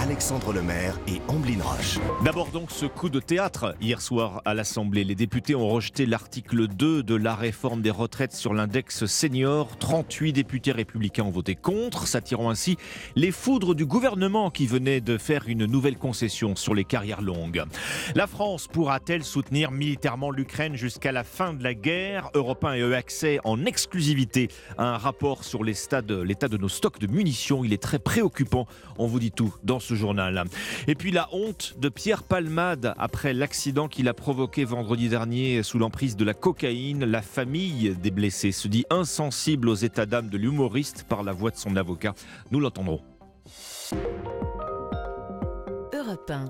Alexandre Lemaire et Amblin Roche. D'abord donc ce coup de théâtre hier soir à l'Assemblée. Les députés ont rejeté l'article 2 de la réforme des retraites sur l'index senior. 38 députés républicains ont voté contre, s'attirant ainsi les foudres du gouvernement qui venait de faire une nouvelle concession sur les carrières longues. La France pourra-t-elle soutenir militairement l'Ukraine jusqu'à la fin de la guerre? Europe 1 a eu accès en exclusivité à un rapport sur l'état de nos stocks de munitions. Il est très préoccupant. On vous dit tout dans ce Et puis la honte de Pierre Palmade après l'accident qu'il a provoqué vendredi dernier sous l'emprise de la cocaïne. La famille des blessés se dit insensible aux états d'âme de l'humoriste par la voix de son avocat. Nous l'entendrons.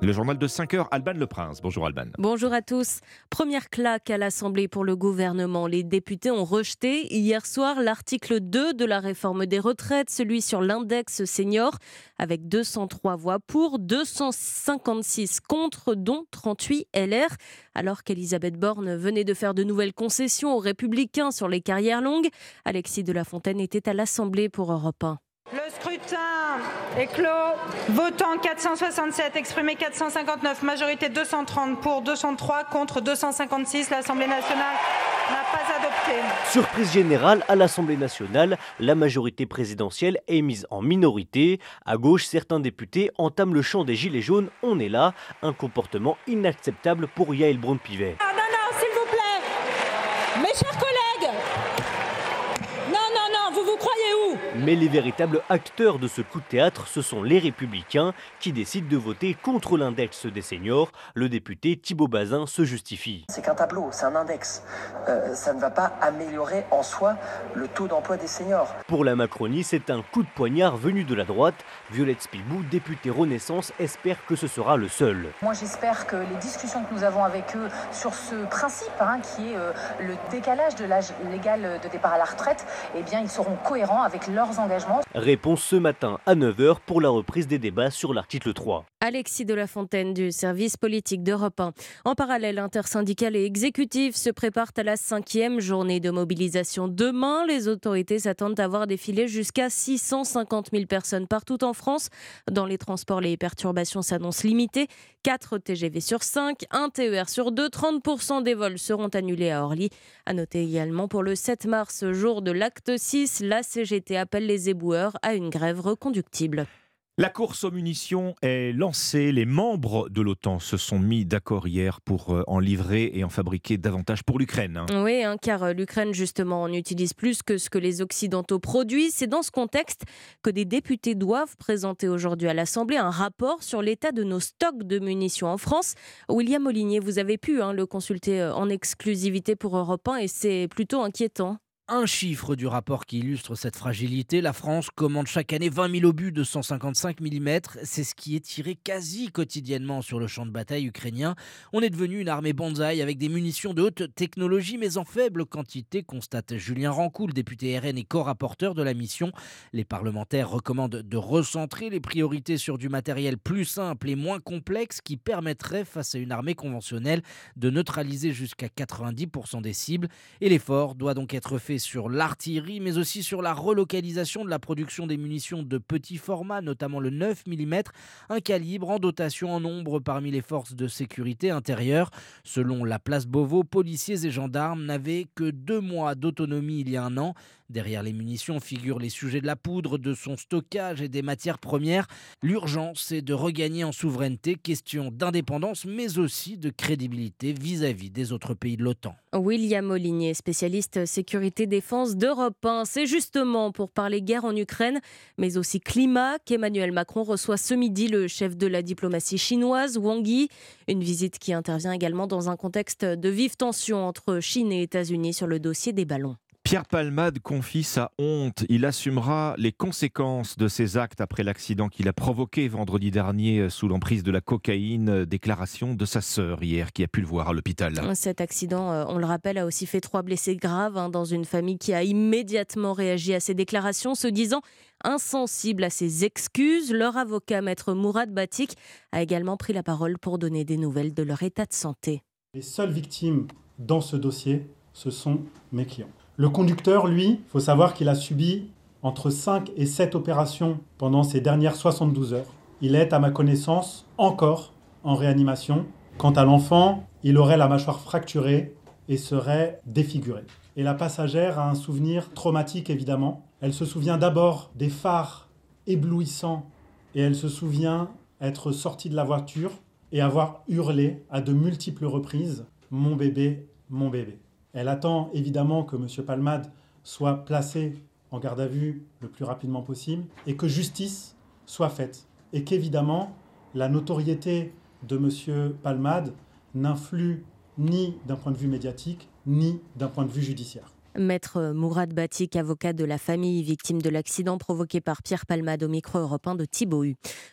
Le journal de 5 heures, Alban Le Prince. Bonjour Alban. Bonjour à tous. Première claque à l'Assemblée pour le gouvernement. Les députés ont rejeté hier soir l'article 2 de la réforme des retraites, celui sur l'index senior, avec 203 voix pour, 256 contre, dont 38 LR. Alors qu'Elisabeth Borne venait de faire de nouvelles concessions aux républicains sur les carrières longues, Alexis de la Fontaine était à l'Assemblée pour Europe 1. Le scrutin est clos. Votant 467, exprimé 459, majorité 230 pour, 203 contre, 256. L'Assemblée nationale n'a pas adopté. Surprise générale à l'Assemblée nationale, la majorité présidentielle est mise en minorité. À gauche, certains députés entament le chant des gilets jaunes. On est là, un comportement inacceptable pour Yael Braun-Pivet. Ah non, non, s'il vous plaît, mes chers collègues, Mais les véritables acteurs de ce coup de théâtre, ce sont les républicains qui décident de voter contre l'index des seniors. Le député Thibault Bazin se justifie. C'est qu'un tableau, c'est un index. Euh, ça ne va pas améliorer en soi le taux d'emploi des seniors. Pour la Macronie, c'est un coup de poignard venu de la droite. Violette Spilbou, députée Renaissance, espère que ce sera le seul. Moi j'espère que les discussions que nous avons avec eux sur ce principe, hein, qui est euh, le décalage de l'âge légal de départ à la retraite, eh bien ils seront cohérents avec leur engagements. Réponse ce matin à 9h pour la reprise des débats sur l'article 3. Alexis de la Fontaine du service politique d'Europe 1. En parallèle, intersyndical et exécutif se préparent à la cinquième journée de mobilisation. Demain, les autorités s'attendent à voir défiler jusqu'à 650 000 personnes partout en France. Dans les transports, les perturbations s'annoncent limitées. 4 TGV sur 5, 1 TER sur 2, 30% des vols seront annulés à Orly. À noter également pour le 7 mars, jour de l'acte 6, la CGT appelle les éboueurs à une grève reconductible. La course aux munitions est lancée. Les membres de l'OTAN se sont mis d'accord hier pour euh, en livrer et en fabriquer davantage pour l'Ukraine. Hein. Oui, hein, car euh, l'Ukraine, justement, en utilise plus que ce que les Occidentaux produisent. C'est dans ce contexte que des députés doivent présenter aujourd'hui à l'Assemblée un rapport sur l'état de nos stocks de munitions en France. William Molinier, vous avez pu hein, le consulter euh, en exclusivité pour Europe 1 et c'est plutôt inquiétant un chiffre du rapport qui illustre cette fragilité. La France commande chaque année 20 000 obus de 155 mm. C'est ce qui est tiré quasi quotidiennement sur le champ de bataille ukrainien. On est devenu une armée bonsaï avec des munitions de haute technologie, mais en faible quantité, constate Julien Rancou, le député RN et co-rapporteur de la mission. Les parlementaires recommandent de recentrer les priorités sur du matériel plus simple et moins complexe qui permettrait, face à une armée conventionnelle, de neutraliser jusqu'à 90% des cibles. Et l'effort doit donc être fait sur l'artillerie, mais aussi sur la relocalisation de la production des munitions de petit format, notamment le 9 mm, un calibre en dotation en nombre parmi les forces de sécurité intérieure. Selon la place Beauvau, policiers et gendarmes n'avaient que deux mois d'autonomie il y a un an. Derrière les munitions figurent les sujets de la poudre, de son stockage et des matières premières. L'urgence est de regagner en souveraineté, question d'indépendance, mais aussi de crédibilité vis-à-vis des autres pays de l'OTAN. William Molinier, spécialiste sécurité défense d'Europe 1. C'est justement pour parler guerre en Ukraine, mais aussi climat, qu'Emmanuel Macron reçoit ce midi le chef de la diplomatie chinoise, Wang Yi. Une visite qui intervient également dans un contexte de vive tension entre Chine et États-Unis sur le dossier des ballons. Pierre Palmade confie sa honte. Il assumera les conséquences de ses actes après l'accident qu'il a provoqué vendredi dernier euh, sous l'emprise de la cocaïne. Euh, déclaration de sa sœur hier qui a pu le voir à l'hôpital. Cet accident, euh, on le rappelle, a aussi fait trois blessés graves hein, dans une famille qui a immédiatement réagi à ces déclarations, se disant insensible à ses excuses. Leur avocat, maître Mourad Batik, a également pris la parole pour donner des nouvelles de leur état de santé. Les seules victimes dans ce dossier ce sont mes clients. Le conducteur, lui, faut savoir qu'il a subi entre 5 et 7 opérations pendant ces dernières 72 heures. Il est, à ma connaissance, encore en réanimation. Quant à l'enfant, il aurait la mâchoire fracturée et serait défiguré. Et la passagère a un souvenir traumatique, évidemment. Elle se souvient d'abord des phares éblouissants et elle se souvient être sortie de la voiture et avoir hurlé à de multiples reprises Mon bébé, mon bébé. Elle attend évidemment que M. Palmade soit placé en garde à vue le plus rapidement possible et que justice soit faite. Et qu'évidemment, la notoriété de M. Palmade n'influe ni d'un point de vue médiatique, ni d'un point de vue judiciaire. Maître Mourad Batik, avocat de la famille victime de l'accident provoqué par Pierre Palmade au micro européen de Thibaut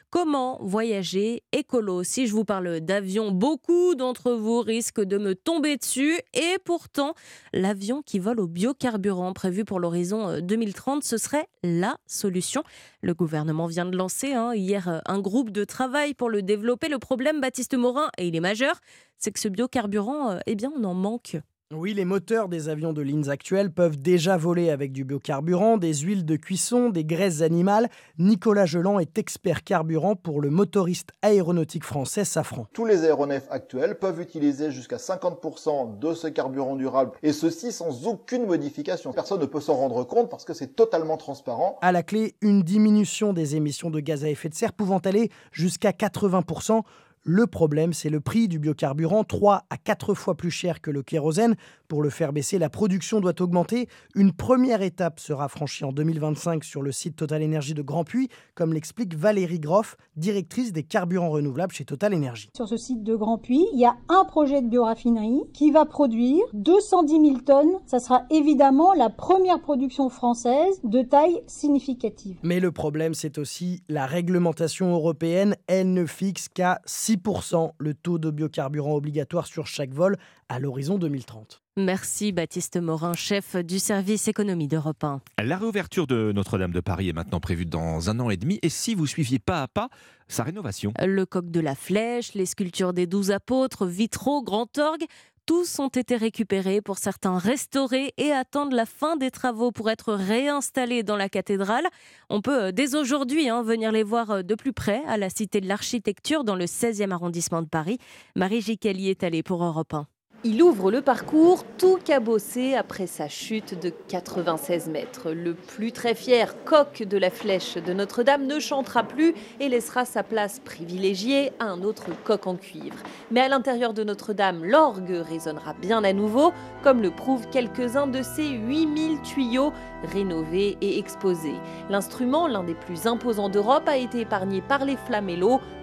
Comment voyager écolo? Si je vous parle d'avion, beaucoup d'entre vous risquent de me tomber dessus. Et pourtant, l'avion qui vole au biocarburant prévu pour l'horizon 2030, euh, ce serait la solution. Le gouvernement vient de lancer hein, hier euh, un groupe de travail pour le développer. Le problème, Baptiste Morin, et il est majeur, c'est que ce biocarburant, euh, eh bien, on en manque. Oui, les moteurs des avions de lignes actuels peuvent déjà voler avec du biocarburant, des huiles de cuisson, des graisses animales. Nicolas Geland est expert carburant pour le motoriste aéronautique français Safran. Tous les aéronefs actuels peuvent utiliser jusqu'à 50% de ce carburant durable et ceci sans aucune modification. Personne ne peut s'en rendre compte parce que c'est totalement transparent. À la clé, une diminution des émissions de gaz à effet de serre pouvant aller jusqu'à 80%. Le problème, c'est le prix du biocarburant, 3 à 4 fois plus cher que le kérosène. Pour le faire baisser, la production doit augmenter. Une première étape sera franchie en 2025 sur le site Total Énergie de Grand Puy, comme l'explique Valérie Groff, directrice des carburants renouvelables chez Total Énergie. Sur ce site de Grand Puy, il y a un projet de bioraffinerie qui va produire 210 000 tonnes. Ça sera évidemment la première production française de taille significative. Mais le problème, c'est aussi la réglementation européenne. Elle ne fixe qu'à 6% le taux de biocarburant obligatoire sur chaque vol à l'horizon 2030. Merci Baptiste Morin, chef du service économie d'Europe 1. La réouverture de Notre-Dame de Paris est maintenant prévue dans un an et demi. Et si vous suiviez pas à pas sa rénovation Le coq de la flèche, les sculptures des douze apôtres, vitraux, grand orgue, tous ont été récupérés, pour certains restaurés et attendent la fin des travaux pour être réinstallés dans la cathédrale. On peut euh, dès aujourd'hui hein, venir les voir euh, de plus près à la Cité de l'Architecture dans le 16e arrondissement de Paris. Marie Gicali est allée pour Europe 1. Il ouvre le parcours tout cabossé après sa chute de 96 mètres. Le plus très fier coq de la flèche de Notre-Dame ne chantera plus et laissera sa place privilégiée à un autre coq en cuivre. Mais à l'intérieur de Notre-Dame, l'orgue résonnera bien à nouveau, comme le prouvent quelques-uns de ces 8000 tuyaux rénovés et exposés. L'instrument, l'un des plus imposants d'Europe, a été épargné par les flammes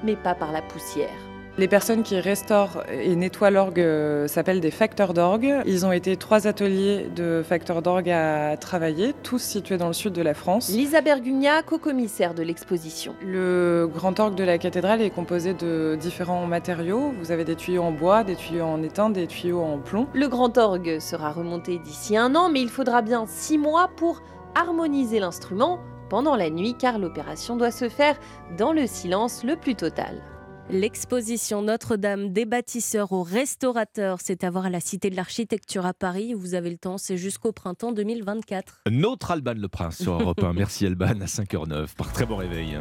mais pas par la poussière. Les personnes qui restaurent et nettoient l'orgue euh, s'appellent des facteurs d'orgue. Ils ont été trois ateliers de facteurs d'orgue à travailler, tous situés dans le sud de la France. Lisa Bergugna, co-commissaire de l'exposition. Le grand orgue de la cathédrale est composé de différents matériaux. Vous avez des tuyaux en bois, des tuyaux en étain, des tuyaux en plomb. Le grand orgue sera remonté d'ici un an, mais il faudra bien six mois pour harmoniser l'instrument pendant la nuit, car l'opération doit se faire dans le silence le plus total. L'exposition Notre-Dame des bâtisseurs aux restaurateurs, c'est à voir à la Cité de l'Architecture à Paris. Vous avez le temps, c'est jusqu'au printemps 2024. Notre Alban le Prince sur Europe 1. Merci Alban à 5h09. Par très bon réveil.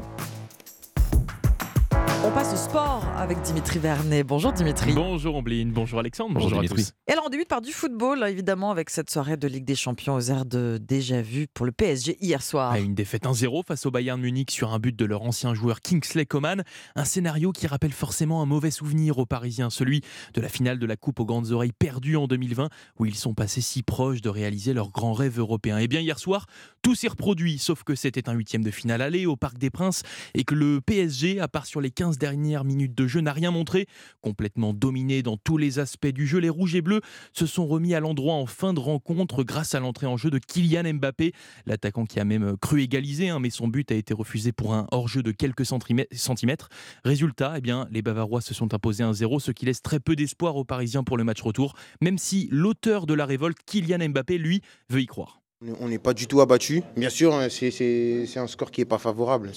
On passe au sport avec Dimitri Vernet. Bonjour Dimitri. Bonjour Ombline, bonjour Alexandre, bonjour, Dimitri. Et alors on débute par du football, évidemment, avec cette soirée de Ligue des Champions aux airs de déjà vu pour le PSG hier soir. une défaite 1-0 face au Bayern Munich sur un but de leur ancien joueur Kingsley Coman. Un scénario qui rappelle forcément un mauvais souvenir aux Parisiens, celui de la finale de la Coupe aux grandes oreilles perdue en 2020, où ils sont passés si proches de réaliser leur grand rêve européen. Et eh bien hier soir, tout s'est reproduit, sauf que c'était un huitième de finale aller au Parc des Princes et que le PSG, à part sur les 15 dernières minutes de jeu n'a rien montré. Complètement dominé dans tous les aspects du jeu, les Rouges et Bleus se sont remis à l'endroit en fin de rencontre grâce à l'entrée en jeu de Kylian Mbappé, l'attaquant qui a même cru égaliser, hein, mais son but a été refusé pour un hors-jeu de quelques centimètres. Résultat, eh bien, les Bavarois se sont imposés 1-0, ce qui laisse très peu d'espoir aux Parisiens pour le match retour, même si l'auteur de la révolte, Kylian Mbappé, lui, veut y croire. On n'est pas du tout abattu. Bien sûr, hein, c'est un score qui n'est pas favorable.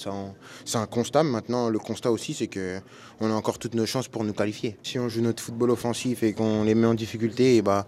C'est un constat. Maintenant, le constat aussi, c'est qu'on a encore toutes nos chances pour nous qualifier. Si on joue notre football offensif et qu'on les met en difficulté, et bah,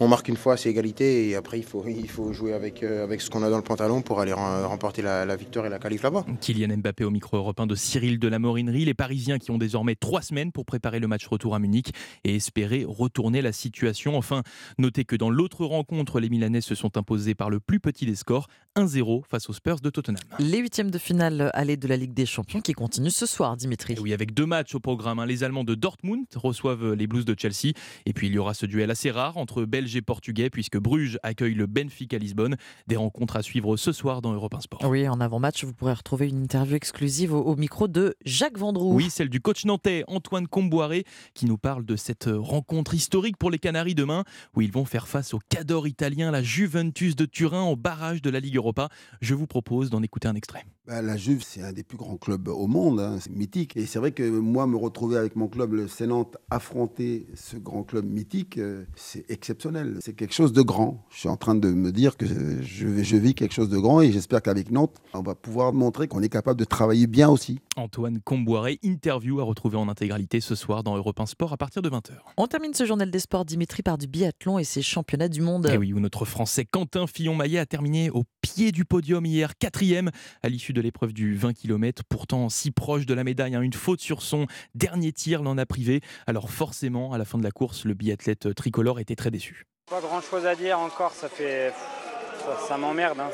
on marque une fois, c'est égalité. Et après, il faut, il faut jouer avec, euh, avec ce qu'on a dans le pantalon pour aller remporter la, victoire et la qualif là-bas. Kylian Mbappé au micro européen de Cyril de la Morinerie. Les Parisiens qui ont désormais trois semaines pour préparer le match retour à Munich et espérer retourner la situation. Enfin, notez que dans l'autre rencontre, les Milanais se sont imposés par le plus petit des scores, 1-0 face aux Spurs de Tottenham. Les huitièmes de finale aller de la Ligue des Champions qui continuent ce soir, Dimitri. oui, avec deux matchs au programme. Hein. Les Allemands de Dortmund reçoivent les Blues de Chelsea. Et puis il y aura ce duel assez rare entre Belges et Portugais, puisque Bruges accueille le Benfica Lisbonne. Des rencontres à suivre ce soir dans Europe 1 Sport. Oui, en avant-match, vous pourrez retrouver une interview exclusive au, micro de Jacques Vendroux. Oui, celle du coach nantais Antoine Comboiré, qui nous parle de cette rencontre historique pour les Canaries demain, où ils vont faire face au cador italien, la Juventus de Turin, au barrage de la Ligue Europa. Je vous propose d'en écouter un extrait. Bah, la Juve, c'est un des plus grands clubs au monde, hein, c'est mythique. Et c'est vrai que moi, me retrouver avec mon club, le Sénante, affronter ce grand club mythique, euh, c'est exceptionnel. C'est quelque chose de grand. Je suis en train de me dire que je, je vis quelque chose de grand et j'espère qu'avec Nantes, on va pouvoir montrer qu'on est capable de travailler bien aussi. Antoine Comboiré, interview à retrouver en intégralité ce soir dans Europe 1 Sport à partir de 20h. On termine ce journal des sports, Dimitri, par du biathlon et ses championnats du monde. Et eh oui, où notre Français Quentin Fillon-Maillet a terminé au pied du podium hier, quatrième à l'issue de l'épreuve du 20 km, pourtant si proche de la médaille. Hein. Une faute sur son dernier tir l'en a privé. Alors forcément, à la fin de la course, le biathlète tricolore était très déçu. Pas grand chose à dire encore, ça fait ça, m'emmerde. Hein,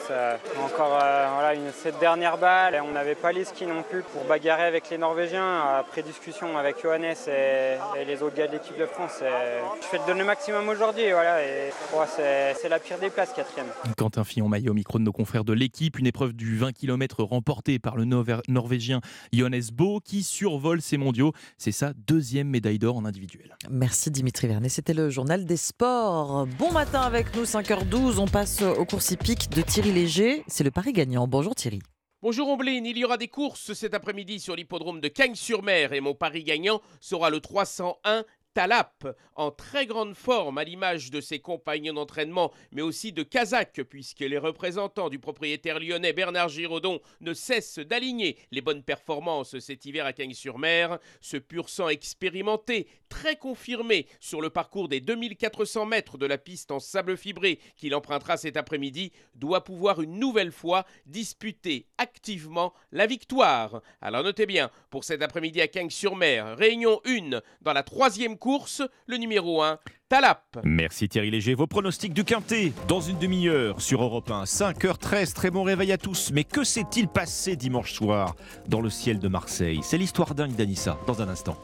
encore euh, voilà, une, cette dernière balle. On n'avait pas les skis non plus pour bagarrer avec les Norvégiens. Après discussion avec Johannes et, les autres gars de l'équipe de France, je fais le maximum aujourd'hui. Voilà, et c'est la pire des places, quatrième. Quentin Fillon-Maillet au micro de nos confrères de l'équipe. Une épreuve du 20 km remportée par le Norvégien Johannes Bo qui survole ces mondiaux. C'est sa deuxième médaille d'or en individuel. Merci Dimitri Vernet. C'était le journal des sports. Bon matin avec nous, 5h12. On passe au de Thierry Léger. C'est le pari gagnant. Bonjour Thierry. Bonjour Omblin, il y aura des courses cet après-midi sur l'hippodrome de Cagnes-sur-Mer et mon pari gagnant sera le 301 Talap, en très grande forme à l'image de ses compagnons d'entraînement, mais aussi de Kazakh, puisque les représentants du propriétaire lyonnais Bernard Giraudon ne cessent d'aligner les bonnes performances cet hiver à Cagnes-sur-Mer. Ce pur sang expérimenté, très confirmé sur le parcours des 2400 mètres de la piste en sable fibré qu'il empruntera cet après-midi, doit pouvoir une nouvelle fois disputer activement la victoire. Alors notez bien, pour cet après-midi à Cagnes-sur-Mer, réunion 1 dans la troisième course, le numéro 1, Talap. Merci Thierry Léger. Vos pronostics du Quintet dans une demi-heure sur Europe 1. 5h13, très bon réveil à tous. Mais que s'est-il passé dimanche soir dans le ciel de Marseille? C'est l'histoire dingue d'Anissa dans un instant.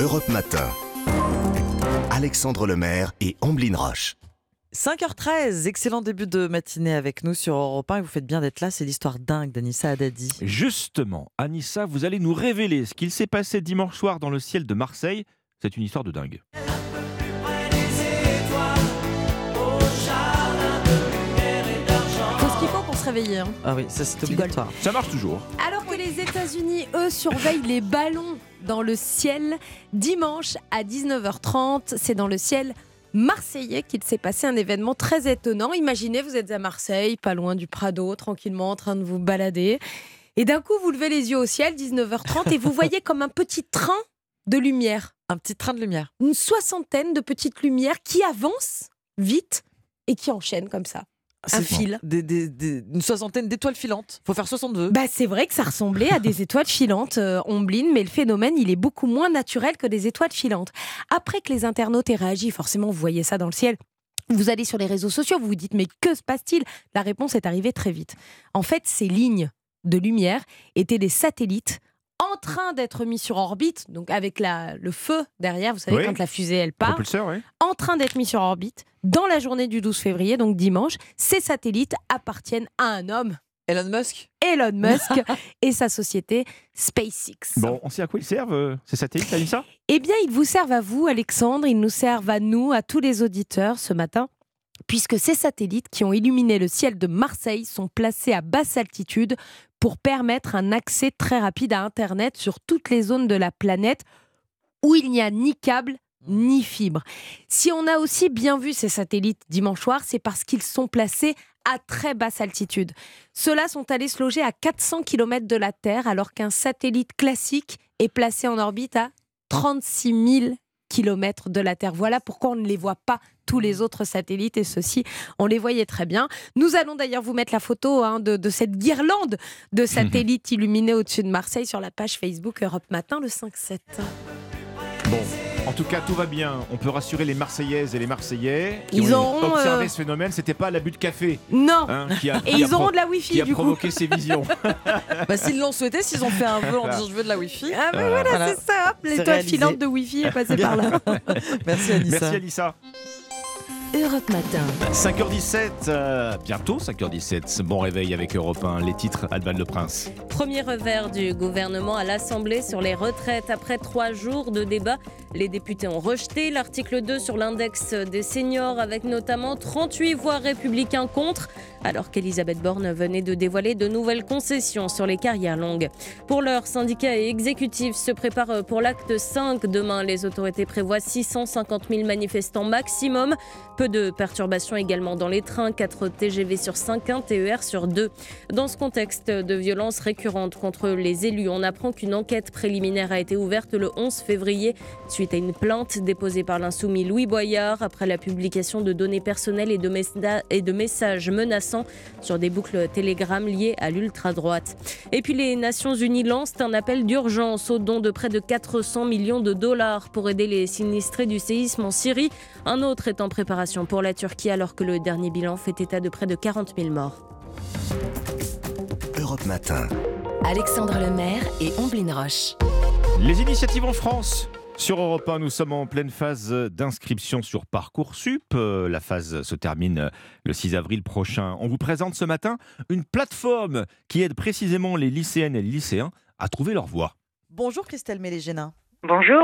Europe Matin. Alexandre Lemaire et Amblin Roche. 5h13, excellent début de matinée avec nous sur Europe 1 et vous faites bien d'être là, c'est l'histoire dingue d'Anissa Haddadi. Justement, Anissa, vous allez nous révéler ce qu'il s'est passé dimanche soir dans le ciel de Marseille c'est une histoire de dingue. Faut ce qu'il faut pour se réveiller. Hein. Ah oui, ça c'est obligatoire. Ça marche toujours. Alors que les États-Unis, eux, surveillent les ballons dans le ciel, dimanche à 19h30, c'est dans le ciel marseillais qu'il s'est passé un événement très étonnant. Imaginez, vous êtes à Marseille, pas loin du Prado, tranquillement en train de vous balader. Et d'un coup, vous levez les yeux au ciel, 19h30, et vous voyez comme un petit train de lumière un petit train de lumière. Une soixantaine de petites lumières qui avancent vite et qui enchaînent comme ça. Un fil. une soixantaine d'étoiles filantes. Faut faire 62. Bah, c'est vrai que ça ressemblait à des étoiles filantes, euh, Ombline, mais le phénomène, il est beaucoup moins naturel que des étoiles filantes. Après que les internautes aient réagi, forcément, vous voyez ça dans le ciel. Vous allez sur les réseaux sociaux, vous vous dites, mais que se passe-t-il? La réponse est arrivée très vite. En fait, ces lignes de lumière étaient des satellites en train d'être mis sur orbite, donc avec la, le feu derrière, vous savez, quand la fusée elle part, en train d'être mis sur orbite dans la journée du 12 février, donc dimanche. Ces satellites appartiennent à un homme. Elon Musk? Elon Musk et sa société SpaceX. Bon, on sait à quoi ils servent, euh, ces satellites, ça? Eh bien, ils vous servent à vous, Alexandre, ils nous servent à nous, à tous les auditeurs ce matin puisque ces satellites qui ont illuminé le ciel de Marseille sont placés à basse altitude pour permettre un accès très rapide à Internet sur toutes les zones de la planète où il n'y a ni câble ni fibre. Si on a aussi bien vu ces satellites dimanche soir, c'est parce qu'ils sont placés à très basse altitude. Ceux-là sont allés se loger à 400 km de la Terre, alors qu'un satellite classique est placé en orbite à 36 000 km de la Terre. Voilà pourquoi on ne les voit pas tous les autres satellites et ceux-ci, on les voyait très bien. Nous allons d'ailleurs vous mettre la photo hein, de, de, cette guirlande de satellites illuminés au-dessus de Marseille sur la page Facebook Europe Matin le 5-7. Bon. En tout cas, tout va bien. On peut rassurer les Marseillaises et les Marseillais qui Ils ont auront, observé euh, ce phénomène. C'était pas l'abus de café. Non. hein, qui a- Et qui a ils auront de la Wi-Fi, Qui a du coup. provoqué ces visions. Bah, s'ils l'ont souhaité, s'ils ont fait un vœu en disant je veux de la Wi-Fi. Ah ben voilà, c'est ça, l'étoile filante de Wi-Fi est passée par là. Merci Anissa. Merci Alissa. Europe Matin. 5h17, euh, bientôt 5h17. Bon réveil avec Europe 1, les titres Alban Le Prince. Premier revers du gouvernement à l'Assemblée sur les retraites. Après trois jours de débat, les députés ont rejeté l'article 2 sur l'index des seniors, avec notamment 38 voix républicains contre, alors qu'Elisabeth Borne venait de dévoiler de nouvelles concessions sur les carrières longues. Pour l'heure, syndicats et exécutifs se préparent pour l'acte 5. Demain, les autorités prévoient 650 000 manifestants maximum. Peu de perturbations également dans les trains, 4 TGV sur 5, 1 TER sur 2. Dans ce contexte de violences récurrentes contre les élus, on apprend qu'une enquête préliminaire a été ouverte le 11 février suite à une plainte déposée par l'insoumis Louis Boyard après la publication de données personnelles et de, et de messages menaçants sur des boucles Telegram liées à l'ultra-droite. Et puis les Nations Unies lancent un appel d'urgence au don de près de 400 millions de dollars pour aider les sinistrés du séisme en Syrie. Un autre est en préparation pour la Turquie alors que le dernier bilan fait état de près de 40 000 morts. Europe Matin. Alexandre Lemaire et Omblin Roche. Les initiatives en France. Sur Europe 1, nous sommes en pleine phase d'inscription sur Parcoursup. Euh, La phase se termine le 6 avril prochain. On vous présente ce matin une plateforme qui aide précisément les lycéennes et les lycéens à trouver leur voie. Bonjour Christelle Mélégénin. Bonjour.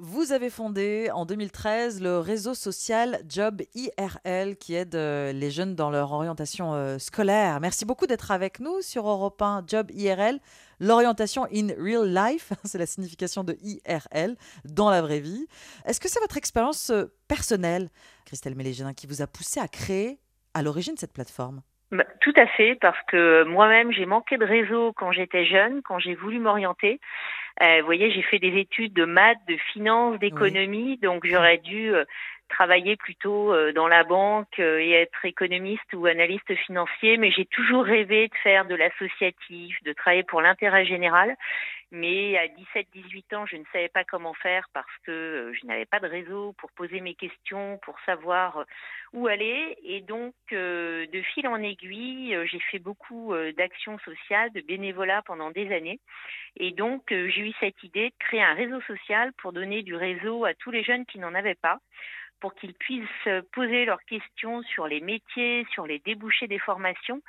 Vous avez fondé en 2013 le réseau social Job IRL qui aide euh, les jeunes dans leur orientation euh, scolaire. Merci beaucoup d'être avec nous sur Europe 1 Job IRL. L'orientation in real life, c'est la signification de IRL, dans la vraie vie. Est-ce que c'est votre expérience euh, personnelle, Christelle Mélégénin, qui vous a poussé à créer à l'origine cette plateforme? Bah, tout à fait, parce que moi-même, j'ai manqué de réseau quand j'étais jeune, quand j'ai voulu m'orienter. Euh, vous voyez, j'ai fait des études de maths, de finance, d'économie, donc j'aurais dû euh, travailler plutôt euh, dans la banque et être économiste ou analyste financier, mais j'ai toujours rêvé de faire de l'associatif, de travailler pour l'intérêt général. Mais à 17-18 ans, je ne savais pas comment faire parce que euh, je n'avais pas de réseau pour poser mes questions, pour savoir euh, où aller. Et donc, euh, de fil en aiguille, j'ai fait beaucoup d'actions sociales, de bénévolat pendant des années. Et donc, j'ai eu cette idée de créer un réseau social pour donner du réseau à tous les jeunes qui n'en avaient pas pour qu'ils puissent euh, poser leurs questions sur les métiers, sur les débouchés des formations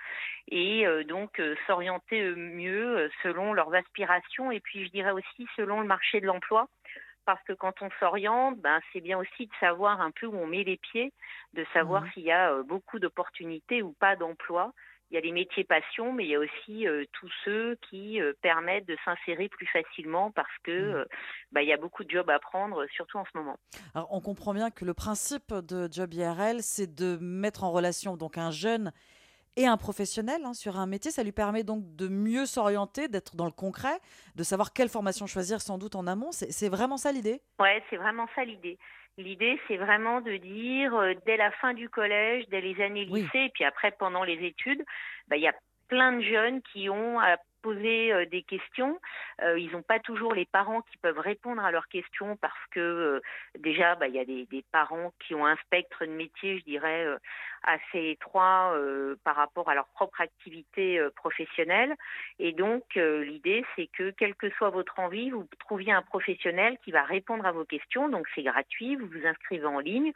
et euh, donc euh, s'orienter mieux selon leurs aspirations et puis je dirais aussi selon le marché de l'emploi parce que quand on s'oriente, ben, c'est bien aussi de savoir un peu où on met les pieds, de savoir Mhm. s'il y a beaucoup d'opportunités ou pas d'emploi. Il y a les métiers passion, mais il y a aussi euh, tous ceux qui euh, permettent de s'insérer plus facilement parce que euh, ben, il y a beaucoup de jobs à prendre, surtout en ce moment. Alors, on comprend bien que le principe de Job IRL, c'est de mettre en relation donc un jeune et un professionnel hein, sur un métier. Ça lui permet donc de mieux s'orienter, d'être dans le concret, de savoir quelle formation choisir sans doute en amont. C'est vraiment ça l'idée? Ouais, c'est vraiment ça l'idée. L'idée, c'est vraiment de dire, euh, dès la fin du collège, dès les années lycée, et puis après, pendant les études, bah, il y a plein de jeunes qui ont à poser euh, des questions. Euh, ils n'ont pas toujours les parents qui peuvent répondre à leurs questions parce que déjà, bah, il y a des, des parents qui ont un spectre de métier, je dirais, assez étroit euh, par rapport à leur propre activité euh, professionnelle. Et donc, euh, l'idée, c'est que quelle que soit votre envie, vous trouviez un professionnel qui va répondre à vos questions. Donc, c'est gratuit, vous vous inscrivez en ligne,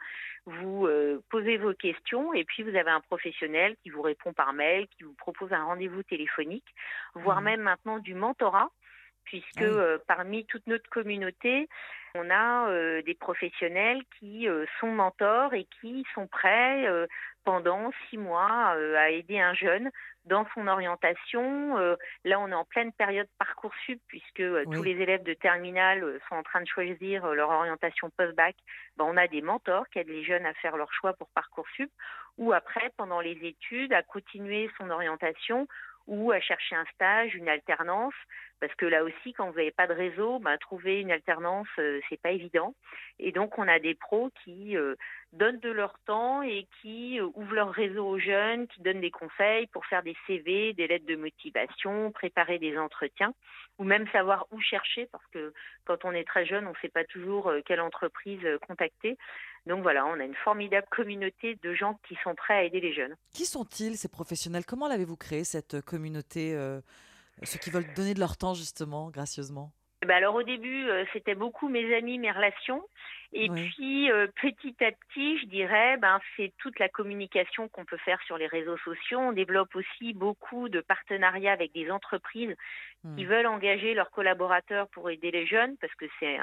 vous euh, posez vos questions et puis vous avez un professionnel qui vous répond par mail, qui vous propose un rendez-vous téléphonique, voire même maintenant du mentorat. Puisque euh, parmi toute notre communauté, on a euh, des professionnels qui euh, sont mentors et qui sont prêts pendant six mois à aider un jeune dans son orientation. là, on est en pleine période Parcoursup puisque tous les élèves de terminale sont en train de choisir leur orientation post-bac. Ben, on a des mentors qui aident les jeunes à faire leur choix pour Parcoursup ou après, pendant les études, à continuer son orientation ou à chercher un stage, une alternance, parce que là aussi, quand vous n'avez pas de réseau, ben, trouver une alternance, euh, c'est pas évident. Et donc, on a des pros qui euh, donnent de leur temps et qui euh, ouvrent leur réseau aux jeunes, qui donnent des conseils pour faire des CV, des lettres de motivation, préparer des entretiens, ou même savoir où chercher, parce que quand on est très jeune, on ne sait pas toujours quelle entreprise contacter. Donc voilà, on a une formidable communauté de gens qui sont prêts à aider les jeunes. Qui sont-ils ces professionnels? Comment l'avez-vous créé cette communauté ceux qui veulent donner de leur temps justement, gracieusement ben alors au début, euh, c'était beaucoup mes amis, mes relations. Et puis euh, petit à petit, je dirais, ben c'est toute la communication qu'on peut faire sur les réseaux sociaux. On développe aussi beaucoup de partenariats avec des entreprises qui hmm. veulent engager leurs collaborateurs pour aider les jeunes, parce que c'est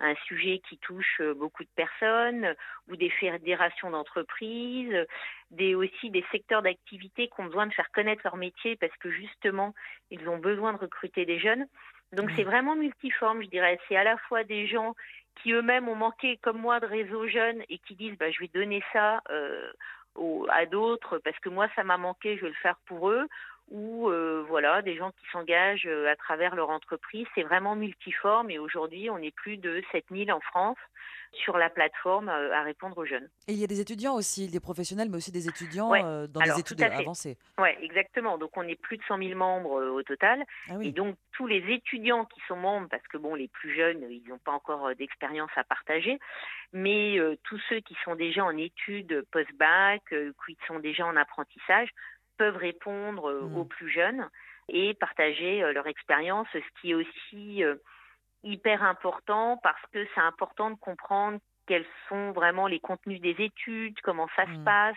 un, sujet qui touche euh, beaucoup de personnes, ou des fédérations d'entreprises, des aussi des secteurs d'activité qui ont besoin de faire connaître leur métier, parce que justement, ils ont besoin de recruter des jeunes. Donc c'est vraiment multiforme, je dirais. C'est à la fois des gens qui eux-mêmes ont manqué, comme moi, de réseau jeune et qui disent bah, je vais donner ça euh, à d'autres parce que moi, ça m'a manqué, je vais le faire pour eux. Ou euh, voilà, des gens qui s'engagent euh, à travers leur entreprise. C'est vraiment multiforme et aujourd'hui, on est plus de 7000 en France sur la plateforme euh, à répondre aux jeunes. Et il y a des étudiants aussi, des professionnels, mais aussi des étudiants euh, dans des études avancées. Oui, exactement. Donc on est plus de 100 000 membres euh, au total. Ah et donc tous les étudiants qui sont membres, parce que bon, les plus jeunes, ils n'ont pas encore d'expérience à partager, mais tous ceux qui sont déjà en études post-bac, qui sont déjà en apprentissage, peuvent répondre mmh. aux plus jeunes et partager leur expérience, ce qui est aussi hyper important parce que c'est important de comprendre quels sont vraiment les contenus des études, comment ça se mmh. passe.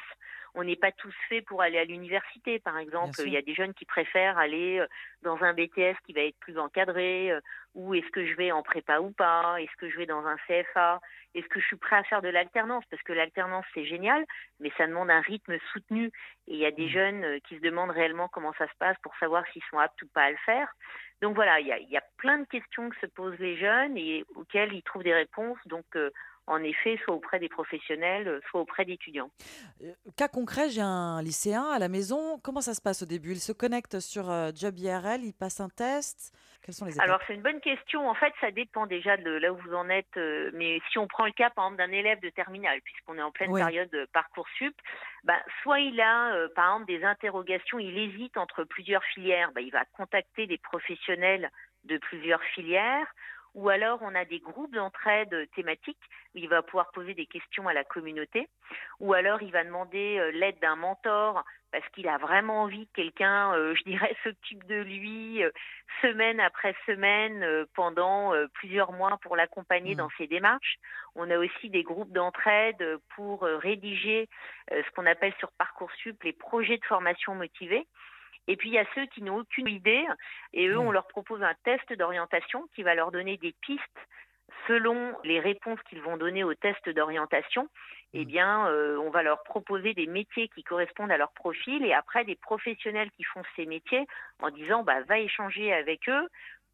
On n'est pas tous faits pour aller à l'université, par exemple. Il y a des jeunes qui préfèrent aller euh, dans un BTS qui va être plus encadré, euh, ou est-ce que je vais en prépa ou pas, est-ce que je vais dans un CFA, est-ce que je suis prêt à faire de l'alternance, parce que l'alternance c'est génial, mais ça demande un rythme soutenu, et il y a des mmh. jeunes euh, qui se demandent réellement comment ça se passe pour savoir s'ils sont aptes ou pas à le faire. Donc voilà, il y a, plein de questions que se posent les jeunes et auxquelles ils trouvent des réponses. Donc euh, en effet, soit auprès des professionnels, soit auprès d'étudiants. Euh, cas concret, j'ai un lycéen à la maison. Comment ça se passe au début? Il se connecte sur euh, Job IRL, il passe un test. Quelles sont les étapes? Alors c'est une bonne question. En fait, ça dépend déjà de là où vous en êtes. Euh, mais si on prend le cas, par exemple, d'un élève de terminale, puisqu'on est en pleine période de parcoursup, bah, soit il a, par exemple, des interrogations, il hésite entre plusieurs filières. Bah, il va contacter des professionnels de plusieurs filières ou alors on a des groupes d'entraide thématiques où il va pouvoir poser des questions à la communauté, ou alors il va demander euh, l'aide d'un mentor parce qu'il a vraiment envie que quelqu'un, euh, je dirais, s'occupe de lui euh, semaine après semaine pendant plusieurs mois pour l'accompagner mmh. dans ses démarches. On a aussi des groupes d'entraide pour rédiger ce qu'on appelle sur Parcoursup les projets de formation motivés. Et puis il y a ceux qui n'ont aucune idée et eux, on leur propose un test d'orientation qui va leur donner des pistes selon les réponses qu'ils vont donner au test d'orientation. Eh mmh. bien, euh, on va leur proposer des métiers qui correspondent à leur profil et après des professionnels qui font ces métiers en disant bah, va échanger avec eux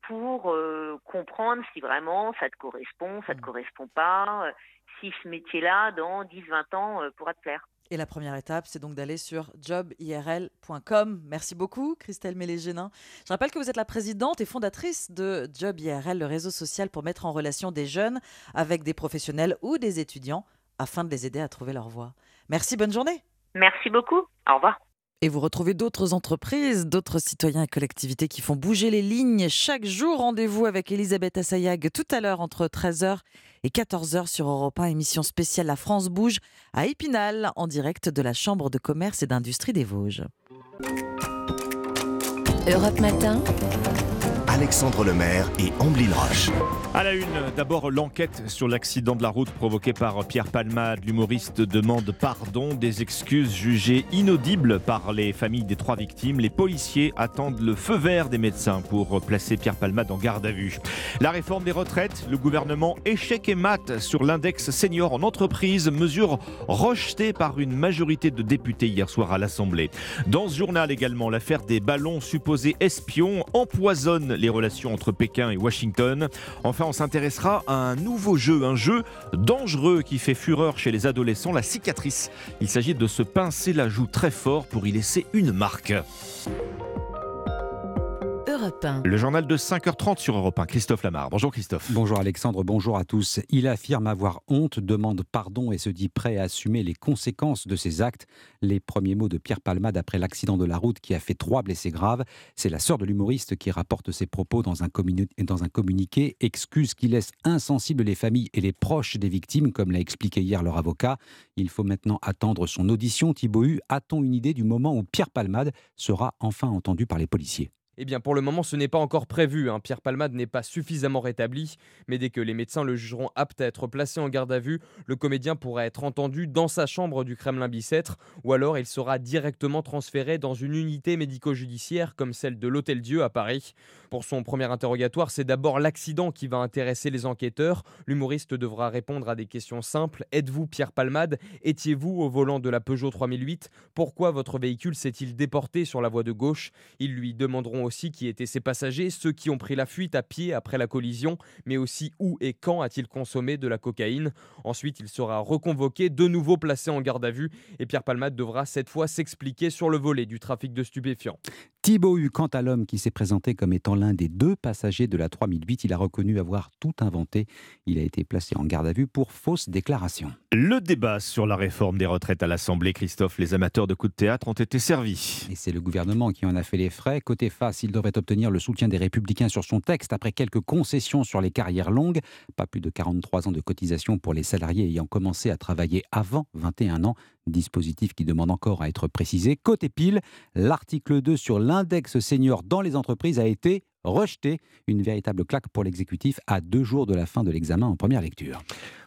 pour euh, comprendre si vraiment ça te correspond, ça ne te mmh. correspond pas, euh, si ce métier-là, dans 10-20 ans, pourra te plaire. Et la première étape, c'est donc d'aller sur jobirl.com. Merci beaucoup, Christelle Mélégénin. Je rappelle que vous êtes la présidente et fondatrice de Job IRL, le réseau social pour mettre en relation des jeunes avec des professionnels ou des étudiants afin de les aider à trouver leur voie. Merci, bonne journée. Merci beaucoup. Au revoir. Et vous retrouvez d'autres entreprises, d'autres citoyens et collectivités qui font bouger les lignes chaque jour. Rendez-vous avec Elisabeth Assayag tout à l'heure entre 13h et 14h sur Europe 1, émission spéciale La France bouge à Épinal, en direct de la Chambre de commerce et d'industrie des Vosges. Europe Matin. Alexandre Lemaire et Amblin Roche. À la une, d'abord l'enquête sur l'accident de la route provoqué par Pierre Palmade. L'humoriste demande pardon, des excuses jugées inaudibles par les familles des trois victimes. Les policiers attendent le feu vert des médecins pour placer Pierre Palmade en garde à vue. La réforme des retraites, le gouvernement échec et mat sur l'index senior en entreprise, mesure rejetée par une majorité de députés hier soir à l'Assemblée. Dans ce journal également, l'affaire des ballons supposés espions empoisonne les relations entre Pékin et Washington. Enfin, on s'intéressera à un nouveau jeu, un jeu dangereux qui fait fureur chez les adolescents, la cicatrice. Il s'agit de se pincer la joue très fort pour y laisser une marque. Le journal de 5h30 sur Europe 1. Christophe Lamar. Bonjour Christophe. Bonjour Alexandre, bonjour à tous. Il affirme avoir honte, demande pardon et se dit prêt à assumer les conséquences de ses actes. Les premiers mots de Pierre Palmade après l'accident de la route qui a fait trois blessés graves. C'est la sœur de l'humoriste qui rapporte ses propos dans un, dans un communiqué. Excuse qui laisse insensibles les familles et les proches des victimes, comme l'a expliqué hier leur avocat. Il faut maintenant attendre son audition. Thibaut Hu, a-t-on une idée du moment où Pierre Palmade sera enfin entendu par les policiers? Eh bien, pour le moment, ce n'est pas encore prévu. Hein. Pierre Palmade n'est pas suffisamment rétabli, mais dès que les médecins le jugeront apte à être placé en garde à vue, le comédien pourra être entendu dans sa chambre du Kremlin-Bicêtre, ou alors il sera directement transféré dans une unité médico-judiciaire comme celle de l'Hôtel Dieu à Paris. Pour son premier interrogatoire, c'est d'abord l'accident qui va intéresser les enquêteurs. L'humoriste devra répondre à des questions simples. Êtes-vous Pierre Palmade? Étiez-vous au volant de la Peugeot 3008 Pourquoi votre véhicule s'est-il déporté sur la voie de gauche? Ils lui demanderont aussi qui étaient ses passagers, ceux qui ont pris la fuite à pied après la collision, mais aussi où et quand a-t-il consommé de la cocaïne. Ensuite, il sera reconvoqué, de nouveau placé en garde à vue, et Pierre Palmade devra cette fois s'expliquer sur le volet du trafic de stupéfiants. Thibaut quant à l'homme qui s'est présenté comme étant l'un des deux passagers de la 3008, il a reconnu avoir tout inventé. Il a été placé en garde à vue pour fausse déclaration. Le débat sur la réforme des retraites à l'Assemblée, Christophe, les amateurs de coups de théâtre ont été servis. Et c'est le gouvernement qui en a fait les frais. Côté face, il devrait obtenir le soutien des républicains sur son texte après quelques concessions sur les carrières longues. Pas plus de 43 ans de cotisation pour les salariés ayant commencé à travailler avant 21 ans dispositif qui demande encore à être précisé. Côté pile, l'article 2 sur l'index senior dans les entreprises a été rejeté. Une véritable claque pour l'exécutif à deux jours de la fin de l'examen en première lecture.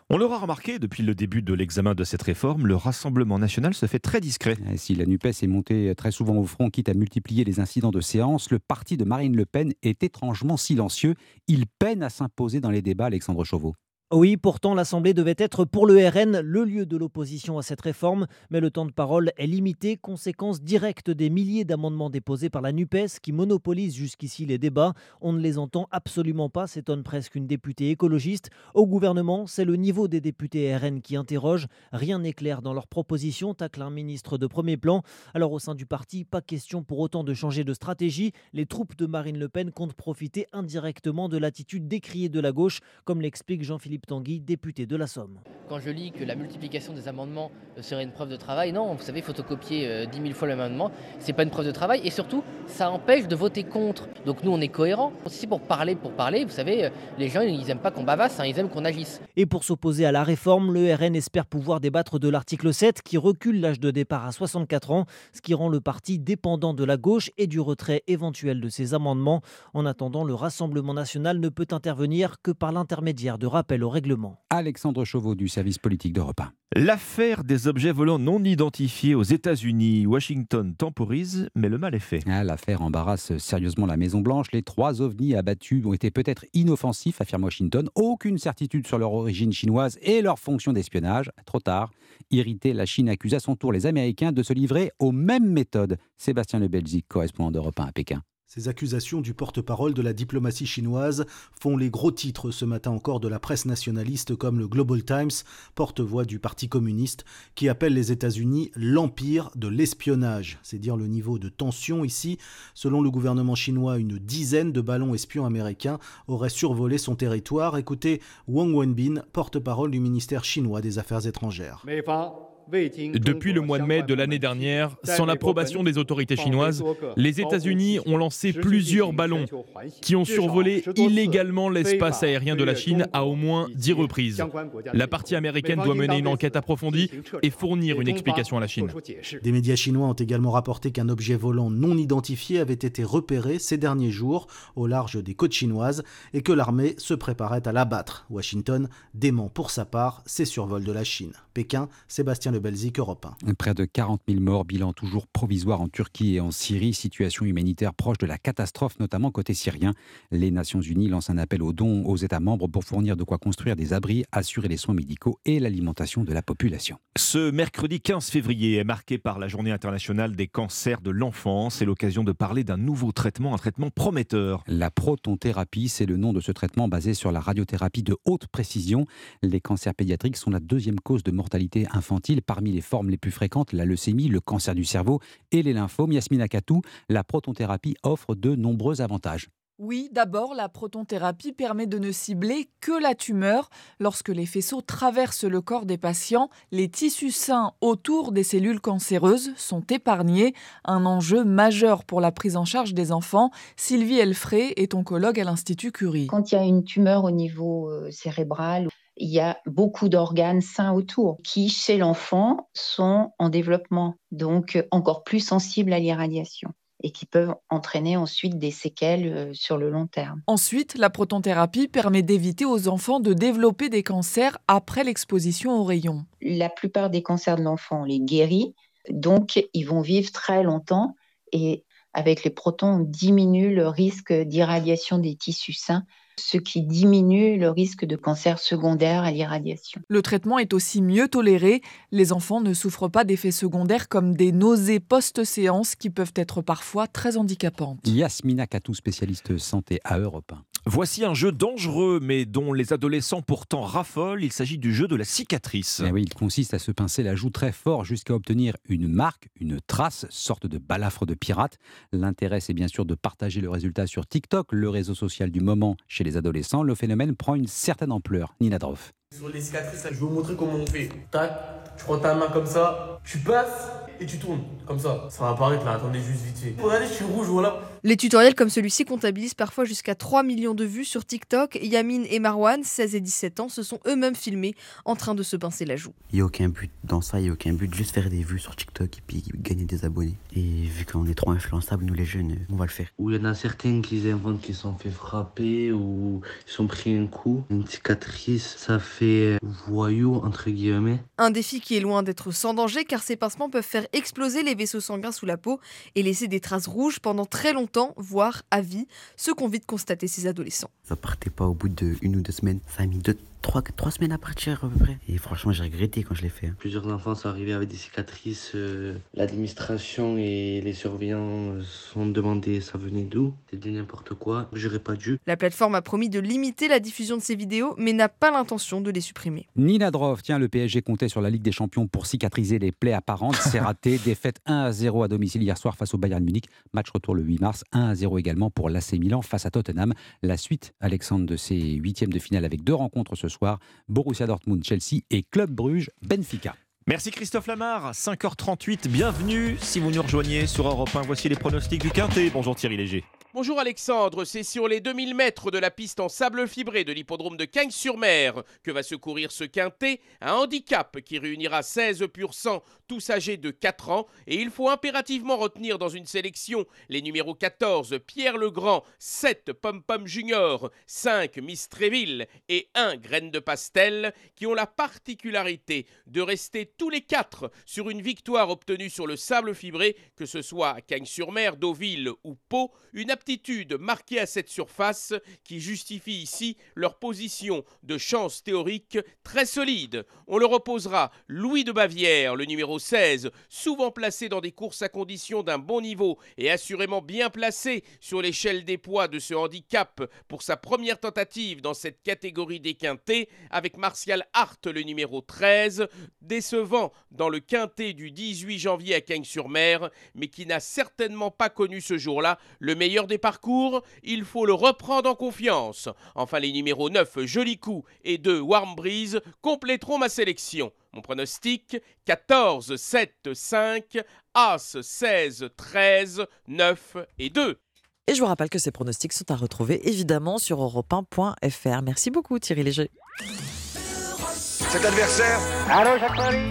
On l'aura remarqué depuis le début de l'examen de cette réforme, le Rassemblement national se fait très discret. si la NUPES est montée très souvent au front, quitte à multiplier les incidents de séance, le parti de Marine Le Pen est étrangement silencieux. Il peine à s'imposer dans les débats, Alexandre Chauveau. Oui, pourtant l'Assemblée devait être pour le RN le lieu de l'opposition à cette réforme, mais le temps de parole est limité, conséquence directe des milliers d'amendements déposés par la NUPES qui monopolise jusqu'ici les débats. On ne les entend absolument pas, s'étonne presque une députée écologiste. Au gouvernement, c'est le niveau des députés RN qui interroge. Rien n'est clair dans leurs propositions, tacle un ministre de premier plan. Alors au sein du parti, pas question pour autant de changer de stratégie. Les troupes de Marine Le Pen comptent profiter indirectement de l'attitude décriée de la gauche, comme l'explique Jean-Philippe Tanguy, député de la Somme. Quand je lis que la multiplication des amendements serait une preuve de travail, non, vous savez, photocopier 10 euh, 000 fois l'amendement, c'est pas une preuve de travail et surtout, ça empêche de voter contre. Donc nous, on est cohérents. C'est pour parler, pour parler, vous savez, euh, les gens, ils aiment pas qu'on bavasse, hein, ils aiment qu'on agisse. Et pour s'opposer à la réforme, le RN espère pouvoir débattre de l'article 7 qui recule l'âge de départ à 64 ans, ce qui rend le parti dépendant de la gauche et du retrait éventuel de ses amendements. En attendant, le Rassemblement national ne peut intervenir que par l'intermédiaire de rappels règlement. Alexandre Chauveau du service politique d'Europe 1. L'affaire des objets volants non identifiés aux États-Unis, Washington temporise, mais le mal est fait. Ah, l'affaire embarrasse sérieusement la Maison-Blanche. Les trois ovnis abattus ont été peut-être inoffensifs, affirme Washington. Aucune certitude sur leur origine chinoise et leur fonction d'espionnage. Trop tard. Irrité, la Chine accuse à son tour les Américains de se livrer aux mêmes méthodes. Sébastien Lebelzik, correspondant d'Europe 1 à Pékin. Ces accusations du porte-parole de la diplomatie chinoise font les gros titres ce matin encore de la presse nationaliste comme le Global Times, porte-voix du Parti communiste, qui appelle les États-Unis l'empire de l'espionnage. C'est dire le niveau de tension ici. Selon le gouvernement chinois, une dizaine de ballons espions américains auraient survolé son territoire. Écoutez Wang Wenbin, porte-parole du ministère chinois des Affaires étrangères. Depuis le mois de mai de l'année dernière, sans l'approbation des autorités chinoises, les États-Unis ont lancé plusieurs ballons qui ont survolé illégalement l'espace aérien de la Chine à au moins 10 reprises. La partie américaine doit mener une enquête approfondie et fournir une explication à la Chine. Des médias chinois ont également rapporté qu'un objet volant non identifié avait été repéré ces derniers jours au large des côtes chinoises et que l'armée se préparait à l'abattre. Washington dément pour sa part ces survols de la Chine. Pékin, Sébastien Le Belzic, Europe 1. Près de 40 000 morts, bilan toujours provisoire en Turquie et en Syrie, situation humanitaire proche de la catastrophe, notamment côté syrien. Les Nations Unies lancent un appel aux dons aux États membres pour fournir de quoi construire des abris, assurer les soins médicaux et l'alimentation de la population. Ce mercredi 15 février est marqué par la journée internationale des cancers de l'enfance. C'est l'occasion de parler d'un nouveau traitement, un traitement prometteur. La protonthérapie, c'est le nom de ce traitement basé sur la radiothérapie de haute précision. Les cancers pédiatriques sont la deuxième cause de mortalité infantile parmi les formes les plus fréquentes, la leucémie, le cancer du cerveau et les lymphomes. Yasmina Katou, la protonthérapie offre de nombreux avantages. Oui, d'abord, la protonthérapie permet de ne cibler que la tumeur. Lorsque les faisceaux traversent le corps des patients, les tissus sains autour des cellules cancéreuses sont épargnés. Un enjeu majeur pour la prise en charge des enfants. Sylvie Elfray est oncologue à l'Institut Curie. Quand il y a une tumeur au niveau euh, cérébral, il y a beaucoup d'organes sains autour qui, chez l'enfant, sont en développement, donc encore plus sensibles à l'irradiation et qui peuvent entraîner ensuite des séquelles euh, sur le long terme. Ensuite, la protonthérapie permet d'éviter aux enfants de développer des cancers après l'exposition aux rayons. La plupart des cancers de l'enfant, on les guérit, donc ils vont vivre très longtemps et avec les protons, on diminue le risque d'irradiation des tissus sains ce qui diminue le risque de cancer secondaire à l'irradiation. Le traitement est aussi mieux toléré. Les enfants ne souffrent pas d'effets secondaires comme des nausées post-séance qui peuvent être parfois très handicapantes. Yasmina Katou, spécialiste santé à Europe 1. Voici un jeu dangereux, mais dont les adolescents pourtant raffolent. Il s'agit du jeu de la cicatrice. Eh oui, il consiste à se pincer la joue très fort jusqu'à obtenir une marque, une trace, sorte de balafre de pirate. L'intérêt, c'est bien sûr de partager le résultat sur TikTok, le réseau social du moment chez les adolescents. Le phénomène prend une certaine ampleur. Nina Droff. Sur les cicatrices, je vais vous montrer comment on fait. Tac, tu prends ta main comme ça, tu passes et tu tournes comme ça. Ça va apparaître là, attendez juste vite fait. Regardez, je suis rouge, voilà. Les tutoriels comme celui-ci comptabilisent parfois jusqu'à 3 millions de vues sur TikTok. Yamin et Marwan, 16 et 17 ans, se sont eux-mêmes filmés en train de se pincer la joue. Il n'y a aucun but dans ça, il n'y a aucun but, juste faire des vues sur TikTok et puis gagner des abonnés. Et vu qu'on est trop influençables, nous les jeunes, on va le faire. Ou il y en a certains qui inventent qu'ils sont fait frapper ou ils sont pris un coup. Une cicatrice, ça fait voyou entre guillemets. Un défi qui est loin d'être sans danger car ces pincements peuvent faire exploser les vaisseaux sanguins sous la peau et laisser des traces rouges pendant très longtemps, voire à vie, ce qu'ont vite constaté ces adolescents. Ça partait pas au bout d'une ou deux semaines. Ça a mis deux, trois, trois semaines à partir à peu près. Et franchement, j'ai regretté quand je l'ai fait. hein. Plusieurs enfants sont arrivés avec des cicatrices. euh, L'administration et les surveillants euh, sont demandés ça venait d'où. C'était n'importe quoi. J'aurais pas dû. La plateforme a promis de limiter la diffusion de ces vidéos, mais n'a pas l'intention de les supprimer. Nina Droff, tiens, le PSG comptait sur la Ligue des Champions pour cicatriser les plaies apparentes. C'est raté. Défaite 1 à 0 à domicile hier soir face au Bayern Munich. Match retour le 8 mars. 1 à 0 également pour l'AC Milan face à Tottenham. La suite, Alexandre, de ces huitièmes de finale avec deux rencontres ce soir. Borussia Dortmund, Chelsea et Club Bruges, Benfica. Merci Christophe Lamar, 5h38, bienvenue si vous nous rejoignez sur Europe 1. Voici les pronostics du Quintet. Bonjour Thierry Léger. Bonjour Alexandre, c'est sur les 2000 mètres de la piste en sable fibré de l'hippodrome de Cagnes-sur-Mer que va se courir ce quintet, un handicap qui réunira 16 pur sang, tous âgés de 4 ans, et il faut impérativement retenir dans une sélection les numéros 14 Pierre Legrand, 7 Pom Pom Junior, 5 Miss Tréville et 1 Graine de Pastel, qui ont la particularité de rester tous les 4 sur une victoire obtenue sur le sable fibré, que ce soit à Cagnes-sur-Mer, Deauville ou Pau, une aptitude marquée à cette surface qui justifie ici leur position de chance théorique très solide. On le reposera Louis de Bavière, le numéro 16, souvent placé dans des courses à condition d'un bon niveau et assurément bien placé sur l'échelle des poids de ce handicap pour sa première tentative dans cette catégorie des quintés, avec Martial Hart, le numéro 13, décevant dans le quintet du 18 janvier à Cagnes-sur-Mer, mais qui n'a certainement pas connu ce jour-là le meilleur des parcours, il faut le reprendre en confiance. Enfin, les numéros 9, Joli Coup, et 2, Warm Breeze, compléteront ma sélection. Mon pronostic 14, 7, 5, As, 16, 13, 9 et 2. Et je vous rappelle que ces pronostics sont à retrouver évidemment sur europe1.fr. Merci beaucoup Thierry Léger. Cet adversaire,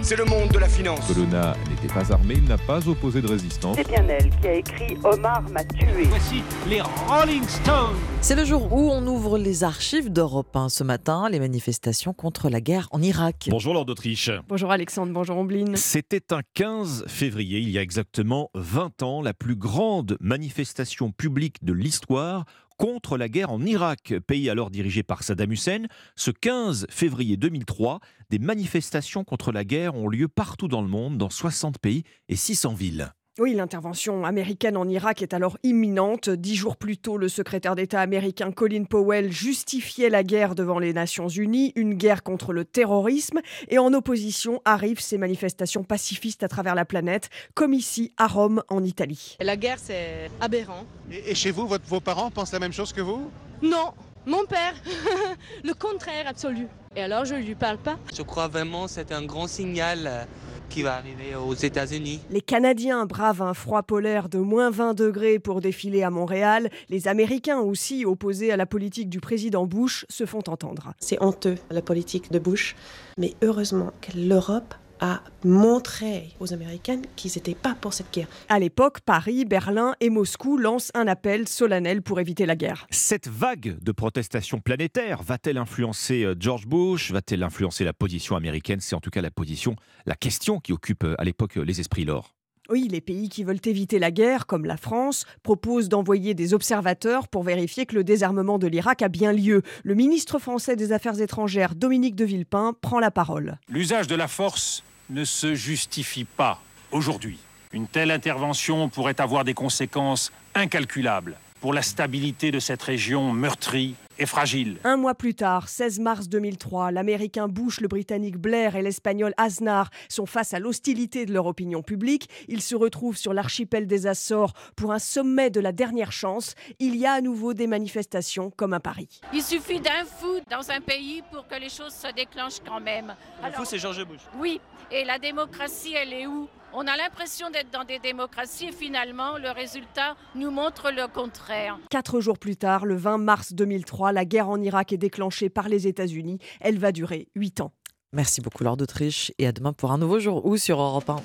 c'est le monde de la finance. Colonna n'était pas armé, il n'a pas opposé de résistance. C'est bien elle qui a écrit Omar m'a tué. Voici les Rolling Stones. C'est le jour où on ouvre les archives d'Europe 1 ce matin, les manifestations contre la guerre en Irak. Bonjour Lord d'Autriche. Bonjour Alexandre, bonjour Ombline. C'était un 15 février, il y a exactement 20 ans, la plus grande manifestation publique de l'histoire contre la guerre en Irak, pays alors dirigé par Saddam Hussein. Ce 15 février 2003, des manifestations contre la guerre ont lieu partout dans le monde, dans 60 pays et 600 villes. Oui, l'intervention américaine en Irak est alors imminente. Dix jours plus tôt, le secrétaire d'État américain Colin Powell justifiait la guerre devant les Nations Unies, une guerre contre le terrorisme. Et en opposition arrivent ces manifestations pacifistes à travers la planète, comme ici à Rome, en Italie. La guerre, c'est aberrant. Et, chez vous, votre, vos parents pensent la même chose que vous? Non, mon père, le contraire absolu. Et alors, je ne lui parle pas. Je crois vraiment que c'est un grand signal qui va arriver aux États-Unis. Les Canadiens bravent un froid polaire de moins 20 degrés pour défiler à Montréal. Les Américains aussi, opposés à la politique du président Bush, se font entendre. C'est honteux, la politique de Bush. Mais heureusement que l'Europe a montré aux Américains qu'ils n'étaient pas pour cette guerre. À l'époque, Paris, Berlin et Moscou lancent un appel solennel pour éviter la guerre. Cette vague de protestations planétaires va-t-elle influencer euh, George Bush? Va-t-elle influencer la position américaine? C'est en tout cas la position, la question qui occupe euh, à l'époque euh, les esprits l'or. Oui, les pays qui veulent éviter la guerre, comme la France, proposent d'envoyer des observateurs pour vérifier que le désarmement de l'Irak a bien lieu. Le ministre français des Affaires étrangères, Dominique de Villepin, prend la parole. L'usage de la force ne se justifie pas aujourd'hui. Une telle intervention pourrait avoir des conséquences incalculables pour la stabilité de cette région meurtrie et fragile. Un mois plus tard, 16 mars 2003, l'Américain Bush, le Britannique Blair et l'Espagnol Aznar sont face à l'hostilité de leur opinion publique. Ils se retrouvent sur l'archipel des Açores pour un sommet de la dernière chance. Il y a à nouveau des manifestations comme à Paris. Il suffit d'un fou dans un pays pour que les choses se déclenchent quand même. Le fou, c'est George Bush. Oui, et la démocratie, elle est où? On a l'impression d'être dans des démocraties et finalement, le résultat nous montre le contraire. Quatre jours plus tard, le 20 mars 2003, la guerre en Irak est déclenchée par les États-Unis. Elle va durer huit ans. Merci beaucoup, Lord d'Autriche, et à demain pour un nouveau jour ou sur Europe 1.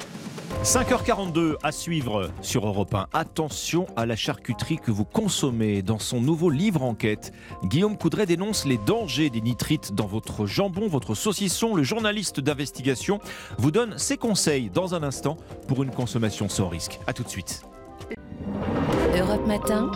5h42 à suivre sur Europe 1. Attention à la charcuterie que vous consommez. Dans son nouveau livre enquête, Guillaume Coudray dénonce les dangers des nitrites dans votre jambon, votre saucisson. Le journaliste d'investigation vous donne ses conseils dans un instant pour une consommation sans risque. A tout de suite. Europe Matin.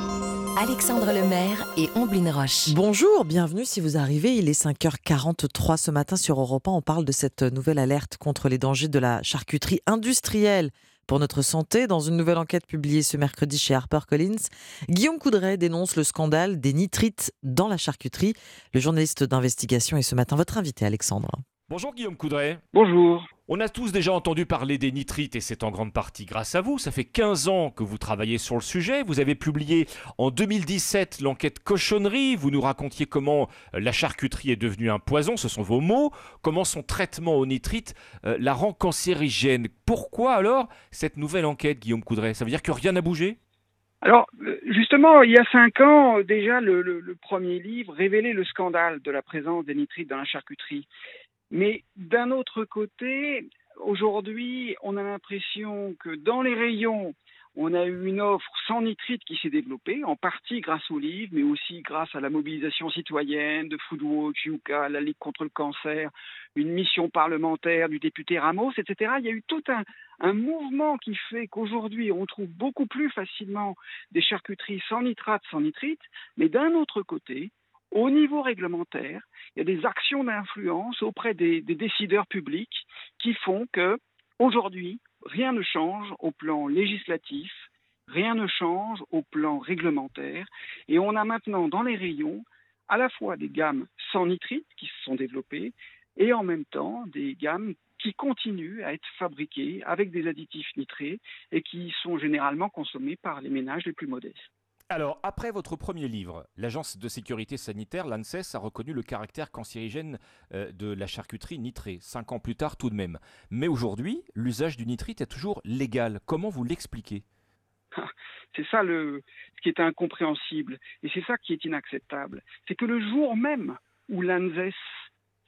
Alexandre Lemaire et Omblin Roche. Bonjour, bienvenue si vous arrivez. Il est 5h43 ce matin sur Europe 1. On parle de cette nouvelle alerte contre les dangers de la charcuterie industrielle pour notre santé. Dans une nouvelle enquête publiée ce mercredi chez HarperCollins, Guillaume Coudray dénonce le scandale des nitrites dans la charcuterie. Le journaliste d'investigation est ce matin votre invité, Alexandre. Bonjour Guillaume Coudray. Bonjour. On a tous déjà entendu parler des nitrites et c'est en grande partie grâce à vous. Ça fait 15 ans que vous travaillez sur le sujet. Vous avez publié en 2017 l'enquête cochonnerie. Vous nous racontiez comment euh, la charcuterie est devenue un poison, ce sont vos mots, comment son traitement aux nitrites euh, la rend cancérigène. Pourquoi alors cette nouvelle enquête, Guillaume Coudray? Ça veut dire que rien n'a bougé? Alors, euh, justement, il y a cinq ans, déjà, le, le, premier livre révélait le scandale de la présence des nitrites dans la charcuterie. Mais d'un autre côté, aujourd'hui, on a l'impression que dans les rayons, on a eu une offre sans nitrite qui s'est développée, en partie grâce au livre, mais aussi grâce à la mobilisation citoyenne de Foodwatch, Yuka, la Ligue contre le cancer, une mission parlementaire du député Ramos, etc. Il y a eu tout un mouvement qui fait qu'aujourd'hui, on trouve beaucoup plus facilement des charcuteries sans nitrate, sans nitrite, mais d'un autre côté, au niveau réglementaire, il y a des actions d'influence auprès des, décideurs publics qui font que, aujourd'hui, rien ne change au plan législatif, rien ne change au plan réglementaire, et on a maintenant dans les rayons à la fois des gammes sans nitrite qui se sont développées, et en même temps des gammes qui continuent à être fabriquées avec des additifs nitrés et qui sont généralement consommés par les ménages les plus modestes. Alors, après votre premier livre, l'Agence de sécurité sanitaire, l'ANSES, a reconnu le caractère cancérigène euh, de la charcuterie nitrée, cinq ans plus tard tout de même. Mais aujourd'hui, l'usage du nitrite est toujours légal. Comment vous l'expliquez? C'est ça le, ce qui est incompréhensible et c'est ça qui est inacceptable. C'est que le jour même où l'ANSES,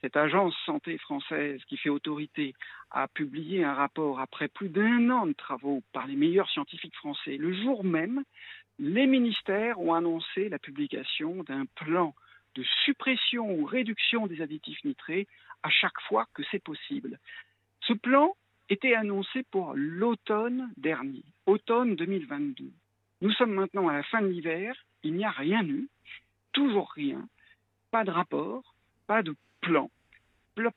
cette agence santé française qui fait autorité, a publié un rapport après plus d'un an de travaux par les meilleurs scientifiques français, le jour même, les ministères ont annoncé la publication d'un plan de suppression ou réduction des additifs nitrés à chaque fois que c'est possible. Ce plan était annoncé pour l'automne dernier, automne 2022. Nous sommes maintenant à la fin de l'hiver, il n'y a rien eu, toujours rien, pas de rapport, pas de plan,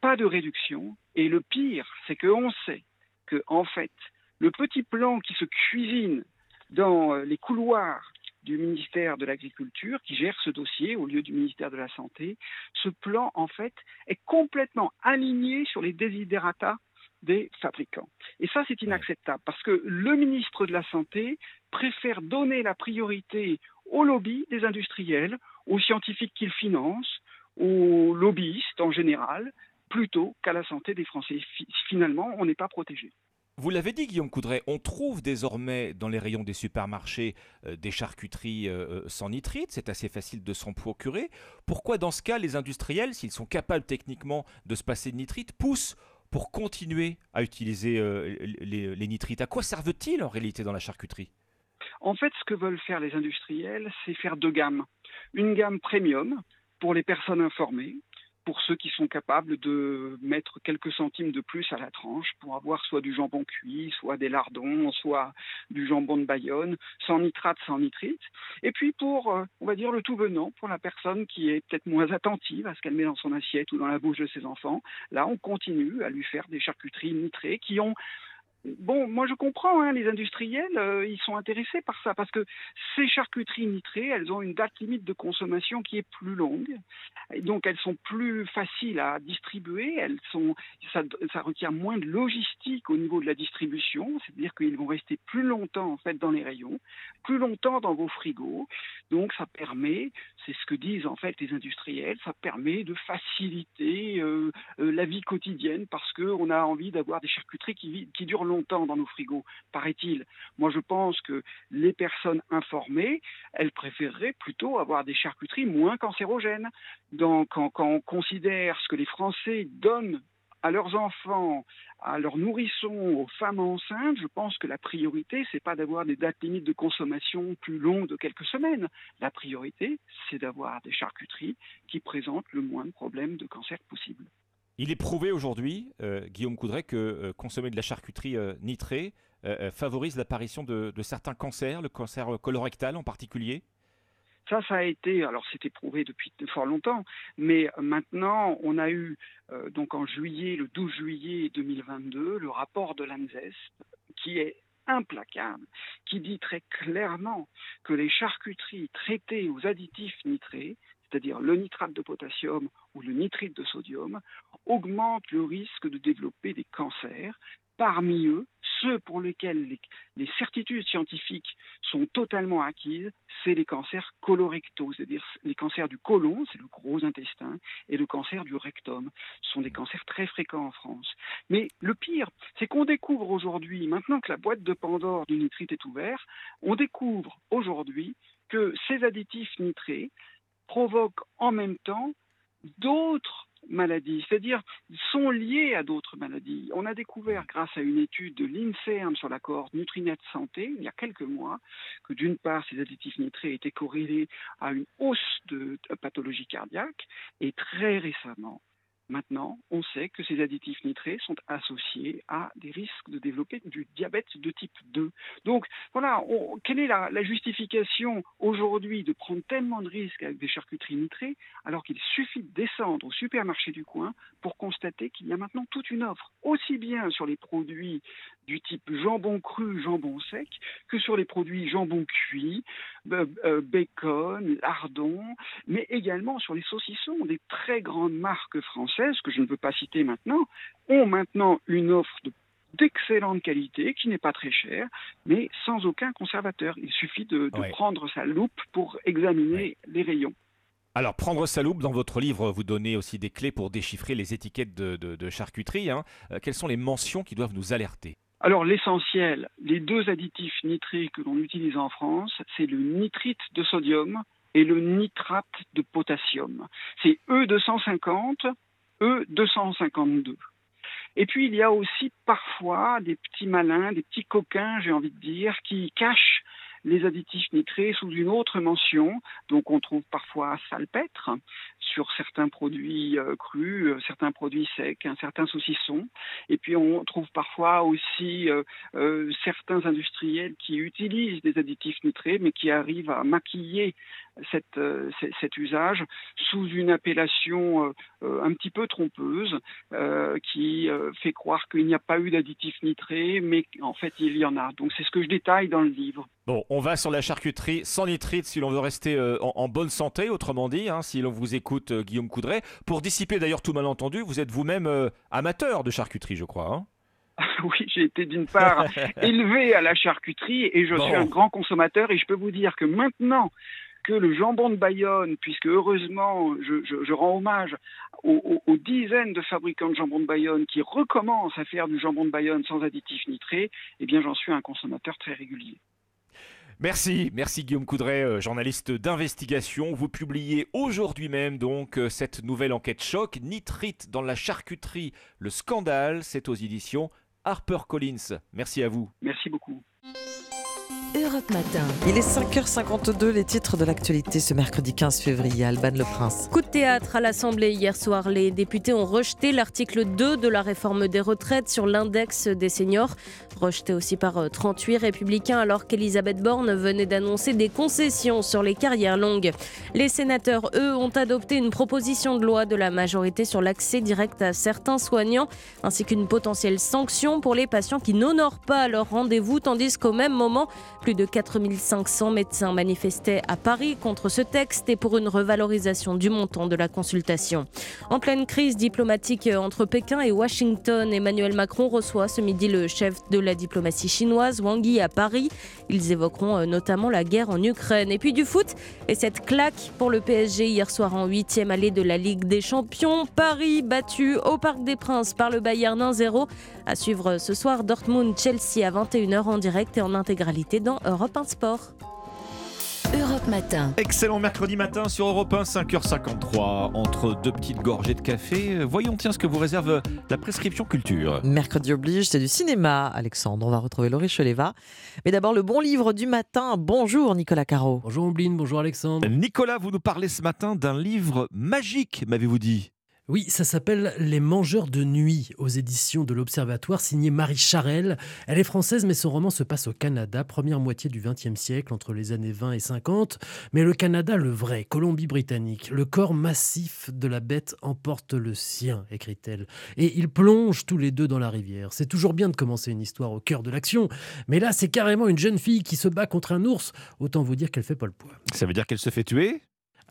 pas de réduction, et le pire, c'est qu'on sait que, en fait, le petit plan qui se cuisine dans euh, les couloirs du ministère de l'Agriculture qui gère ce dossier au lieu du ministère de la Santé, ce plan, en fait, est complètement aligné sur les desiderata des fabricants. Et ça, c'est inacceptable parce que le ministre de la Santé préfère donner la priorité aux lobbies des industriels, aux scientifiques qu'il finance, aux lobbyistes en général, plutôt qu'à la santé des Français. Finalement, on n'est pas protégé. Vous l'avez dit, Guillaume Coudray, on trouve désormais dans les rayons des supermarchés euh, des charcuteries euh, euh, sans nitrite. C'est assez facile de s'en procurer. Pourquoi, dans ce cas, les industriels, s'ils sont capables techniquement de se passer de nitrite, poussent pour continuer à utiliser les, les nitrites? À quoi servent-ils en réalité dans la charcuterie? En fait, ce que veulent faire les industriels, c'est faire deux gammes. Une gamme premium pour les personnes informées, pour ceux qui sont capables de mettre quelques centimes de plus à la tranche pour avoir soit du jambon cuit, soit des lardons, soit du jambon de Bayonne, sans nitrate, sans nitrite. Et puis pour, euh, on va dire, le tout venant, pour la personne qui est peut-être moins attentive à ce qu'elle met dans son assiette ou dans la bouche de ses enfants, là on continue à lui faire des charcuteries nitrées qui ont Bon, moi je comprends, hein, les industriels, euh, ils sont intéressés par ça parce que ces charcuteries nitrées, elles ont une date limite de consommation qui est plus longue, donc elles sont plus faciles à distribuer, elles sont, ça, requiert moins de logistique au niveau de la distribution, c'est-à-dire qu'ils vont rester plus longtemps en fait dans les rayons, plus longtemps dans vos frigos, donc ça permet, c'est ce que disent en fait les industriels, ça permet de faciliter euh, euh, la vie quotidienne parce que on a envie d'avoir des charcuteries qui, qui durent longtemps dans nos frigos, paraît-il. Moi, je pense que les personnes informées, elles préféreraient plutôt avoir des charcuteries moins cancérogènes. Donc, quand, on considère ce que les Français donnent à leurs enfants, à leurs nourrissons, aux femmes enceintes, je pense que la priorité, c'est pas d'avoir des dates limites de consommation plus longues de quelques semaines. La priorité, c'est d'avoir des charcuteries qui présentent le moins de problèmes de cancer possible. Il est prouvé aujourd'hui, euh, Guillaume Coudray, que euh, consommer de la charcuterie euh, nitrée favorise l'apparition de, certains cancers, le cancer colorectal en particulier. Ça, ça a été, alors c'était prouvé depuis fort longtemps, mais maintenant, on a eu, donc en juillet, le 12 juillet 2022, le rapport de l'ANSES qui est implacable, qui dit très clairement que les charcuteries traitées aux additifs nitrés c'est-à-dire le nitrate de potassium ou le nitrite de sodium, augmente le risque de développer des cancers. Parmi eux, ceux pour lesquels les, certitudes scientifiques sont totalement acquises, c'est les cancers colorectaux, c'est-à-dire les cancers du côlon, c'est le gros intestin, et le cancer du rectum. Ce sont des cancers très fréquents en France. Mais le pire, c'est qu'on découvre aujourd'hui, maintenant que la boîte de Pandore du nitrite est ouverte, on découvre aujourd'hui que ces additifs nitrés provoquent en même temps d'autres maladies, c'est-à-dire sont liés à d'autres maladies. On a découvert, grâce à une étude de l'INSERM sur la cohorte Nutrinet Santé, il y a quelques mois, que d'une part, ces additifs nitrés étaient corrélés à une hausse de pathologie cardiaque, et très récemment, Maintenant, on sait que ces additifs nitrés sont associés à des risques de développer du diabète de type 2. Donc voilà, quelle est la, justification aujourd'hui de prendre tellement de risques avec des charcuteries nitrées alors qu'il suffit de descendre au supermarché du coin pour constater qu'il y a maintenant toute une offre, aussi bien sur les produits du type jambon cru, jambon sec, que sur les produits jambon cuit, euh, euh, bacon, lardon, mais également sur les saucissons des très grandes marques françaises que je ne veux pas citer maintenant, ont maintenant une offre de d'excellente qualité, qui n'est pas très cher, mais sans aucun conservateur. Il suffit de, de Ouais. prendre sa loupe pour examiner les rayons. Alors, prendre sa loupe, dans votre livre, vous donnez aussi des clés pour déchiffrer les étiquettes de, de- de charcuterie. hein. Euh, quelles sont les mentions qui doivent nous alerter? Alors l'essentiel, les deux additifs nitrés que l'on utilise en France, c'est le nitrite de sodium et le nitrate de potassium. C'est E E250, E252. Et puis il y a aussi parfois des petits malins, des petits coquins, j'ai envie de dire, qui cachent les additifs nitrés sous une autre mention. Donc on trouve parfois salpêtre sur certains produits euh, crus, euh, certains produits secs, un certain saucisson. Et puis on trouve parfois aussi euh, certains industriels qui utilisent des additifs nitrés, mais qui arrivent à maquiller cet usage sous une appellation un petit peu trompeuse, qui fait croire qu'il n'y a pas eu d'additifs nitrés, mais en fait il y en a. Donc c'est ce que je détaille dans le livre. Bon, on va sur la charcuterie sans nitrite si l'on veut rester en, en bonne santé, autrement dit, hein, si l'on vous écoute, euh, Guillaume Coudray. Pour dissiper d'ailleurs tout malentendu, vous êtes vous-même euh, amateur de charcuterie, je crois. hein Oui, j'ai été d'une part élevé à la charcuterie et je Bon. suis un grand consommateur et je peux vous dire que maintenant que le jambon de Bayonne, puisque heureusement je, je- je rends hommage aux, aux- aux dizaines de fabricants de jambon de Bayonne qui recommencent à faire du jambon de Bayonne sans additifs nitrés, eh bien j'en suis un consommateur très régulier. Merci, merci Guillaume Coudray, euh, journaliste d'investigation. Vous publiez aujourd'hui même donc euh, cette nouvelle enquête choc, Nitrite dans la charcuterie, le scandale, c'est aux éditions HarperCollins. Merci à vous. Merci beaucoup. Europe Matin. Il est 5h52, les titres de l'actualité ce mercredi 15 février. Alban Le Prince. Coup de théâtre à l'Assemblée hier soir. Les députés ont rejeté l'article 2 de la réforme des retraites sur l'index des seniors, rejeté aussi par euh, 38 républicains alors qu'Elisabeth Borne venait d'annoncer des concessions sur les carrières longues. Les sénateurs, eux, ont adopté une proposition de loi de la majorité sur l'accès direct à certains soignants, ainsi qu'une potentielle sanction pour les patients qui n'honorent pas leur rendez-vous, tandis qu'au même moment, plus de 4500 médecins manifestaient à Paris contre ce texte et pour une revalorisation du montant de la consultation. En pleine crise diplomatique entre Pékin et Washington, Emmanuel Macron reçoit ce midi le chef de la diplomatie chinoise, Wang Yi, à Paris. Ils évoqueront euh, notamment la guerre en Ukraine. Et puis du foot, et cette claque pour le PSG hier soir en huitième allée de la Ligue des Champions. Paris battu au Parc des Princes par le Bayern 1-0. À suivre ce soir, Dortmund-Chelsea à 21h en direct et en intégralité dans Europe 1 Sport. Europe Matin. Excellent mercredi matin sur Europe 1, 5h53. Entre deux petites gorgées de café, voyons tiens ce que vous réserve la prescription culture. Mercredi oblige, c'est du cinéma, Alexandre. On va retrouver Laurie Cheleva. Mais d'abord, le bon livre du matin. Bonjour, Nicolas Caro. Bonjour, Ombline. Bonjour, Alexandre. Nicolas, vous nous parlez ce matin d'un livre magique, m'avez-vous dit? Oui, ça s'appelle Les Mangeurs de Nuit aux éditions de l'Observatoire, signé Marie Charel. Elle est française, mais son roman se passe au Canada, première moitié du XXe siècle, entre les années 20 et 50. Mais le Canada, le vrai, Colombie-Britannique, le corps massif de la bête emporte le sien, écrit-elle. Et ils plongent tous les deux dans la rivière. C'est toujours bien de commencer une histoire au cœur de l'action, mais là, c'est carrément une jeune fille qui se bat contre un ours. Autant vous dire qu'elle fait pas le poids. Ça veut dire qu'elle se fait tuer?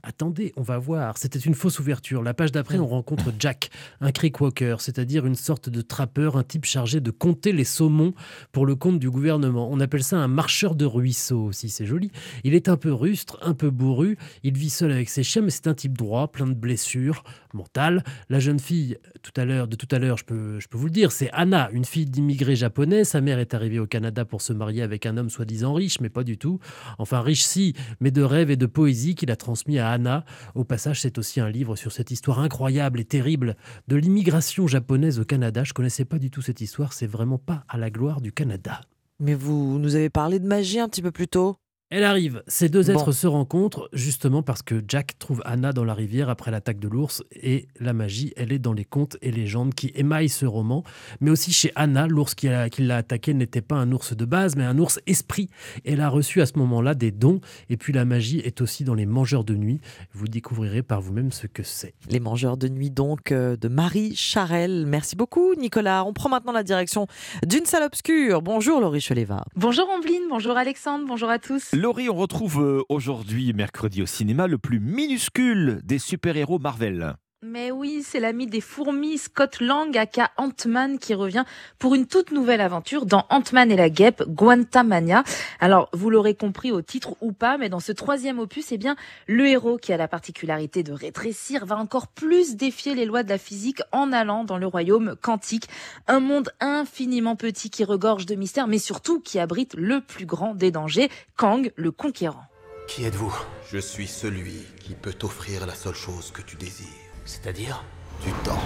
Attendez, on va voir. C'était une fausse ouverture. La page d'après, on rencontre Jack, un creek walker, c'est-à-dire une sorte de trappeur, un type chargé de compter les saumons pour le compte du gouvernement. On appelle ça un marcheur de ruisseau aussi, c'est joli. Il est un peu rustre, un peu bourru. Il vit seul avec ses chiens, mais c'est un type droit, plein de blessures mentales. La jeune fille, tout à l'heure, de tout à l'heure, je peux, je peux vous le dire, c'est Anna, une fille d'immigrés japonais. Sa mère est arrivée au Canada pour se marier avec un homme soi-disant riche, mais pas du tout. Enfin, riche si, mais de rêves et de poésie qu'il a transmis à Anna. Au passage, c'est aussi un livre sur cette histoire incroyable et terrible de l'immigration japonaise au Canada. Je connaissais pas du tout cette histoire, c'est vraiment pas à la gloire du Canada. Mais vous nous avez parlé de magie un petit peu plus tôt. Elle arrive. Ces deux êtres Bon. se rencontrent justement parce que Jack trouve Anna dans la rivière après l'attaque de l'ours et la magie, elle est dans les contes et légendes qui émaillent ce roman. Mais aussi chez Anna, l'ours qui l'a attaqué n'était pas un ours de base, mais un ours esprit. Elle a reçu à ce moment-là des dons. Et puis la magie est aussi dans les mangeurs de nuit. Vous découvrirez par vous-même ce que c'est. Les mangeurs de nuit donc euh, de Marie Charel. Merci beaucoup Nicolas. On prend maintenant la direction d'une salle obscure. Bonjour Laurie Cheleva. Bonjour Ambline, bonjour Alexandre, bonjour à tous. Laurie, on retrouve euh, aujourd'hui, mercredi au cinéma, le plus minuscule des super-héros Marvel. Mais oui, c'est l'ami des fourmis Scott Lang, aka Ant-Man, qui revient pour une toute nouvelle aventure dans Ant-Man et la guêpe, Guantamania. Alors, vous l'aurez compris au titre ou pas, mais dans ce troisième opus, eh bien, le héros qui a la particularité de rétrécir va encore plus défier les lois de la physique en allant dans le royaume quantique. Un monde infiniment petit qui regorge de mystères, mais surtout qui abrite le plus grand des dangers, Kang, le conquérant. Qui êtes-vous? Je suis celui qui peut t'offrir la seule chose que tu désires. C'est-à-dire Du temps.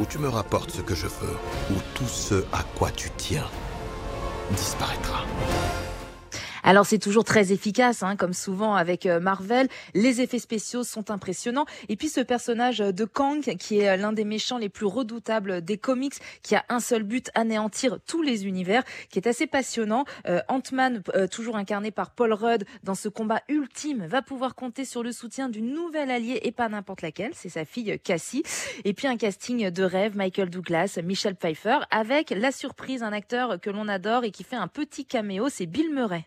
Où tu me rapportes ce que je veux, ou tout ce à quoi tu tiens disparaîtra. Alors c'est toujours très efficace, hein, comme souvent avec euh, Marvel. Les effets spéciaux sont impressionnants. Et puis ce personnage de Kang, qui est euh, l'un des méchants les plus redoutables des comics, qui a un seul but, anéantir tous les univers, qui est assez passionnant. Euh, Ant-Man, toujours incarné par Paul Rudd, dans ce combat ultime, va pouvoir compter sur le soutien d'une nouvelle alliée et pas n'importe laquelle, c'est sa fille Cassie. Et puis un casting de rêve, Michael Douglas, Michelle Pfeiffer, avec la surprise, un acteur que l'on adore et qui fait un petit caméo, c'est Bill Murray.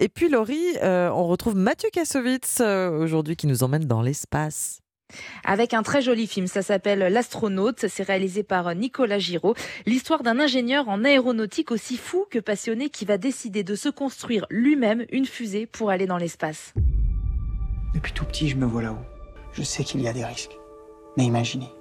Et puis Laurie, euh, on retrouve Mathieu Kassovitz euh, aujourd'hui qui nous emmène dans l'espace. Avec un très joli film, ça s'appelle L'astronaute, c'est réalisé par Nicolas Giraud. L'histoire d'un ingénieur en aéronautique aussi fou que passionné qui va décider de se construire lui-même une fusée pour aller dans l'espace. Depuis tout petit, je me vois là-haut. Je sais qu'il y a des risques. Mais imaginez,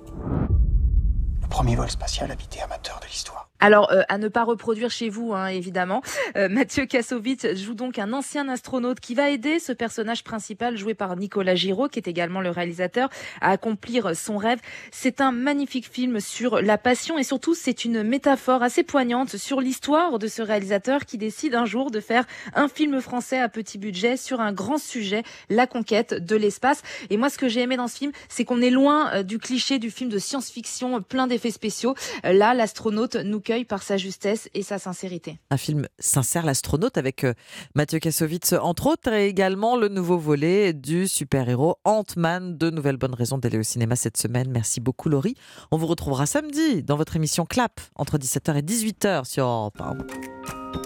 le premier vol spatial habité amateur de l'histoire. Alors, euh, à ne pas reproduire chez vous, hein, évidemment. Euh, Mathieu Kassovitz joue donc un ancien astronaute qui va aider ce personnage principal joué par Nicolas Giraud, qui est également le réalisateur, à accomplir son rêve. C'est un magnifique film sur la passion et surtout, c'est une métaphore assez poignante sur l'histoire de ce réalisateur qui décide un jour de faire un film français à petit budget sur un grand sujet, la conquête de l'espace. Et moi, ce que j'ai aimé dans ce film, c'est qu'on est loin euh, du cliché du film de science-fiction plein d'effets spéciaux. Là, l'astronaute nous par sa justesse et sa sincérité. Un film sincère, l'astronaute, avec euh, Mathieu Kassovitz, entre autres, et également le nouveau volet du super-héros Ant-Man. De nouvelles bonnes raisons d'aller au cinéma cette semaine. Merci beaucoup, Laurie. On vous retrouvera samedi dans votre émission Clap, entre 17h et 18h sur Europe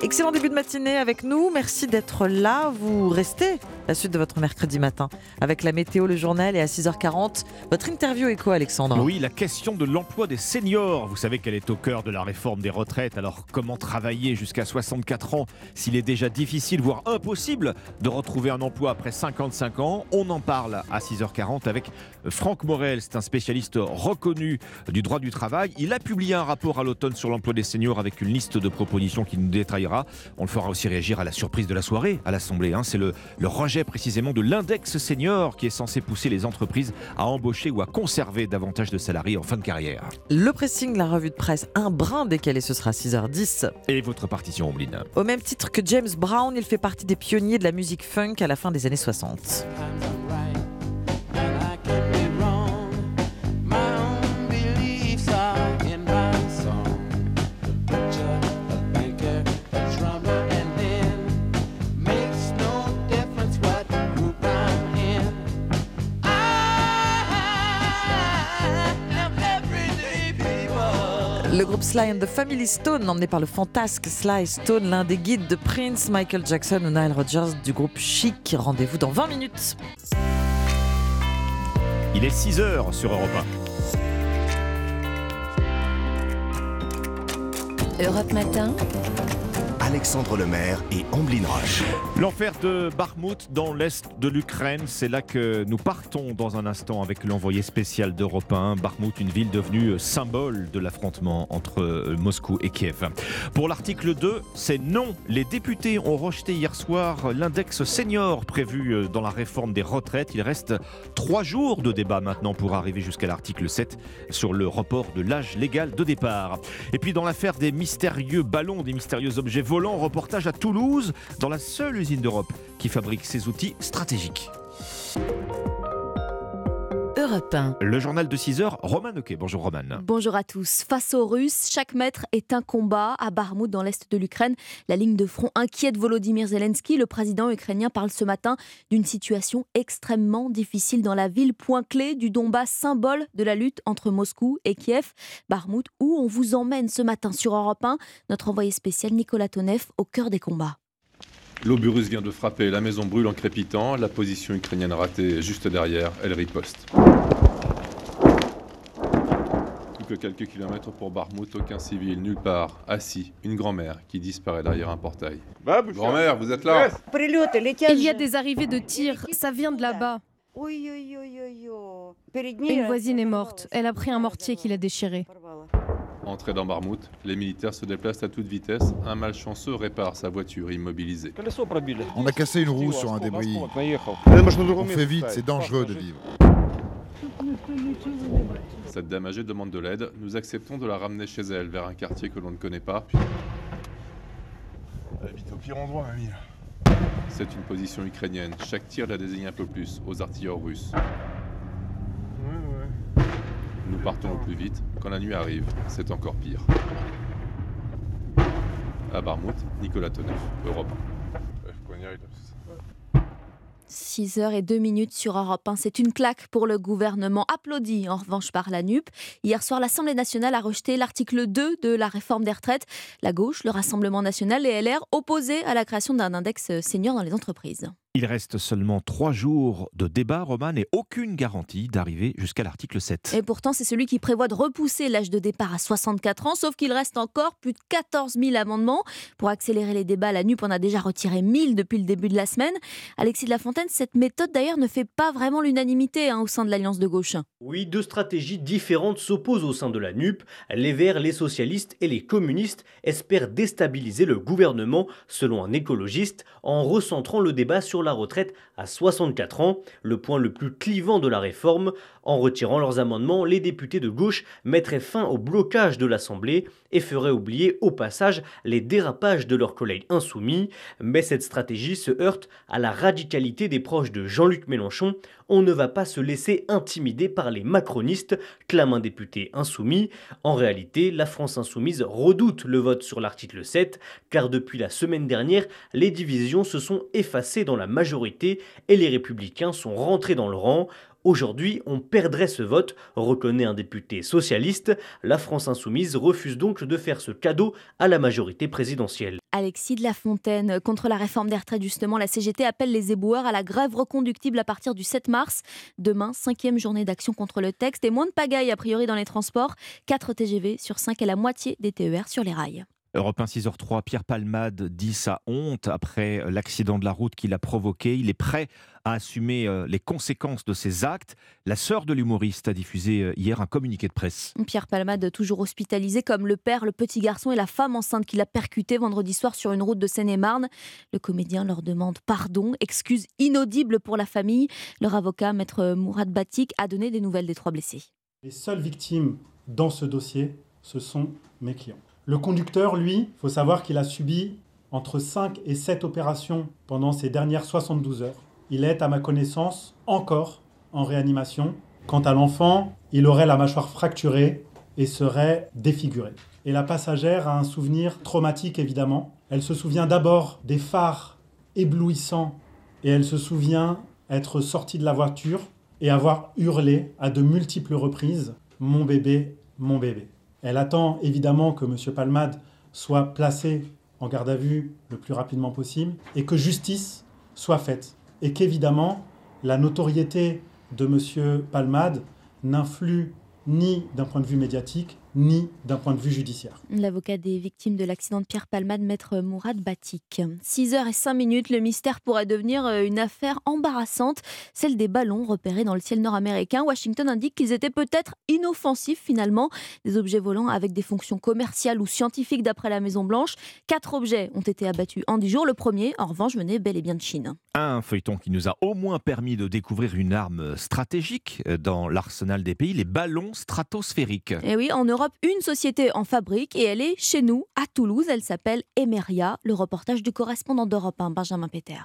Excellent début de matinée avec nous. Merci d'être là. Vous restez la suite de votre mercredi matin avec la météo, le journal et à 6h40, votre interview écho, Alexandre. Oui, la question de l'emploi des seniors. Vous savez qu'elle est au cœur de la réforme des retraites. Alors, comment travailler jusqu'à 64 ans s'il est déjà difficile, voire impossible, de retrouver un emploi après 55 ans? On en parle à 6h40 avec Franck Morel. C'est un spécialiste reconnu du droit du travail. Il a publié un rapport à l'automne sur l'emploi des seniors avec une liste de propositions qui nous détaillera. On le fera aussi réagir à la surprise de la soirée à l'Assemblée. Hein. C'est le, le rejet précisément de l'index senior qui est censé pousser les entreprises à embaucher ou à conserver davantage de salariés en fin de carrière. Le pressing, la revue de presse, un brin décalé, ce sera 6h10. Et votre partition, Ombline Au même titre que James Brown, il fait partie des pionniers de la musique funk à la fin des années 60. Le groupe Sly and the Family Stone, emmené par le fantasque Sly Stone, l'un des guides de Prince, Michael Jackson ou Nile Rodgers du groupe Chic. Rendez-vous dans 20 minutes. Il est 6 h sur Europe 1. Europe Matin. Alexandre Lemaire et Amblin Roche. L'enfer de Bakhmut dans l'est de l'Ukraine, c'est là que nous partons dans un instant avec l'envoyé spécial d'Europe 1. Bakhmut, une ville devenue symbole de l'affrontement entre euh, Moscou et Kiev. Pour l'article 2, c'est non. Les députés ont rejeté hier soir l'index senior prévu euh, dans la réforme des retraites. Il reste trois jours de débat maintenant pour arriver jusqu'à l'article 7 sur le report de l'âge légal de départ. Et puis dans l'affaire des mystérieux ballons, des mystérieux objets volants, reportage à Toulouse, dans la seule usine d'Europe qui fabrique ces outils stratégiques. Europe 1. Le journal de 6 heures, Roman Ok. Bonjour Roman. Bonjour à tous. Face aux Russes, chaque mètre est un combat à Barmout dans l'est de l'Ukraine. La ligne de front inquiète Volodymyr Zelensky. Le président ukrainien parle ce matin d'une situation extrêmement difficile dans la ville, point clé du Donbass, symbole de la lutte entre Moscou et Kiev. Barmout, où on vous emmène ce matin sur Europe 1, notre envoyé spécial Nicolas Tonev au cœur des combats. L'Oburus vient de frapper, la maison brûle en crépitant, la position ukrainienne ratée juste derrière, elle riposte. Plus que quelques kilomètres pour Barmouth, aucun civil, nulle part, assis, une grand-mère qui disparaît derrière un portail. Grand-mère, vous êtes là Il y a des arrivées de tirs, ça vient de là-bas. Une voisine est morte, elle a pris un mortier qui l'a déchiré. Entré dans Barmouth, les militaires se déplacent à toute vitesse. Un malchanceux répare sa voiture immobilisée. On a cassé une roue sur un débris. On fait vite, c'est dangereux de vivre. Cette dame âgée demande de l'aide. Nous acceptons de la ramener chez elle, vers un quartier que l'on ne connaît pas. Elle habite au pire endroit, mamie. C'est une position ukrainienne. Chaque tir la désigne un peu plus aux artilleurs russes. Nous partons au plus vite. Quand la nuit arrive, c'est encore pire. À Barmouth, Nicolas Toneuf, Europe 6 heures et 2 minutes sur Europe 1. C'est une claque pour le gouvernement, applaudi en revanche par la NUP. Hier soir, l'Assemblée nationale a rejeté l'article 2 de la réforme des retraites. La gauche, le Rassemblement national et LR opposés à la création d'un index senior dans les entreprises. Il reste seulement trois jours de débat, Roman, et aucune garantie d'arriver jusqu'à l'article 7. Et pourtant, c'est celui qui prévoit de repousser l'âge de départ à 64 ans, sauf qu'il reste encore plus de 14 000 amendements. Pour accélérer les débats, la NUP en a déjà retiré 1000 depuis le début de la semaine. Alexis de la Fontaine, cette méthode d'ailleurs ne fait pas vraiment l'unanimité hein, au sein de l'Alliance de gauche. Oui, deux stratégies différentes s'opposent au sein de la NUP. Les Verts, les socialistes et les communistes espèrent déstabiliser le gouvernement, selon un écologiste, en recentrant le débat sur la retraite à 64 ans, le point le plus clivant de la réforme. En retirant leurs amendements, les députés de gauche mettraient fin au blocage de l'Assemblée et feraient oublier au passage les dérapages de leurs collègues insoumis. Mais cette stratégie se heurte à la radicalité des proches de Jean-Luc Mélenchon. On ne va pas se laisser intimider par les macronistes, clame un député insoumis. En réalité, la France insoumise redoute le vote sur l'article 7, car depuis la semaine dernière, les divisions se sont effacées dans la majorité et les républicains sont rentrés dans le rang. Aujourd'hui, on perdrait ce vote, reconnaît un député socialiste. La France insoumise refuse donc de faire ce cadeau à la majorité présidentielle. Alexis de la Fontaine, contre la réforme des retraites, justement, la CGT appelle les éboueurs à la grève reconductible à partir du 7 mars. Demain, cinquième journée d'action contre le texte et moins de pagaille a priori dans les transports. 4 TGV sur 5 et la moitié des TER sur les rails. Europe 1 6h3, Pierre Palmade dit sa honte après l'accident de la route qu'il a provoqué. Il est prêt à assumer euh, les conséquences de ses actes. La sœur de l'humoriste a diffusé euh, hier un communiqué de presse. Pierre Palmade, toujours hospitalisé comme le père, le petit garçon et la femme enceinte qu'il a percuté vendredi soir sur une route de Seine-et-Marne. Le comédien leur demande pardon, excuse inaudible pour la famille. Leur avocat, maître Mourad Batik, a donné des nouvelles des trois blessés. Les seules victimes dans ce dossier, ce sont mes clients. Le conducteur, lui, faut savoir qu'il a subi entre 5 et 7 opérations pendant ces dernières 72 heures. Il est, à ma connaissance, encore en réanimation. Quant à l'enfant, il aurait la mâchoire fracturée et serait défiguré. Et la passagère a un souvenir traumatique, évidemment. Elle se souvient d'abord des phares éblouissants et elle se souvient être sortie de la voiture et avoir hurlé à de multiples reprises Mon bébé, mon bébé. Elle attend évidemment que M. Palmade soit placé en garde à vue le plus rapidement possible et que justice soit faite. Et qu'évidemment, la notoriété de M. Palmade n'influe ni d'un point de vue médiatique, ni d'un point de vue judiciaire. L'avocat des victimes de l'accident de Pierre Palmade, maître Mourad Batik. 6 h et 5 minutes, le mystère pourrait devenir euh, une affaire embarrassante, celle des ballons repérés dans le ciel nord-américain. Washington indique qu'ils étaient peut-être inoffensifs finalement, des objets volants avec des fonctions commerciales ou scientifiques d'après la Maison-Blanche. Quatre objets ont été abattus en 10 jours. Le premier, en revanche, venait bel et bien de Chine. Un feuilleton qui nous a au moins permis de découvrir une arme stratégique euh, dans l'arsenal des pays, les ballons stratosphériques. Et oui, en Europe, une société en fabrique et elle est chez nous, à Toulouse. Elle s'appelle Emeria. Le reportage du correspondant d'Europe 1, Benjamin Peter.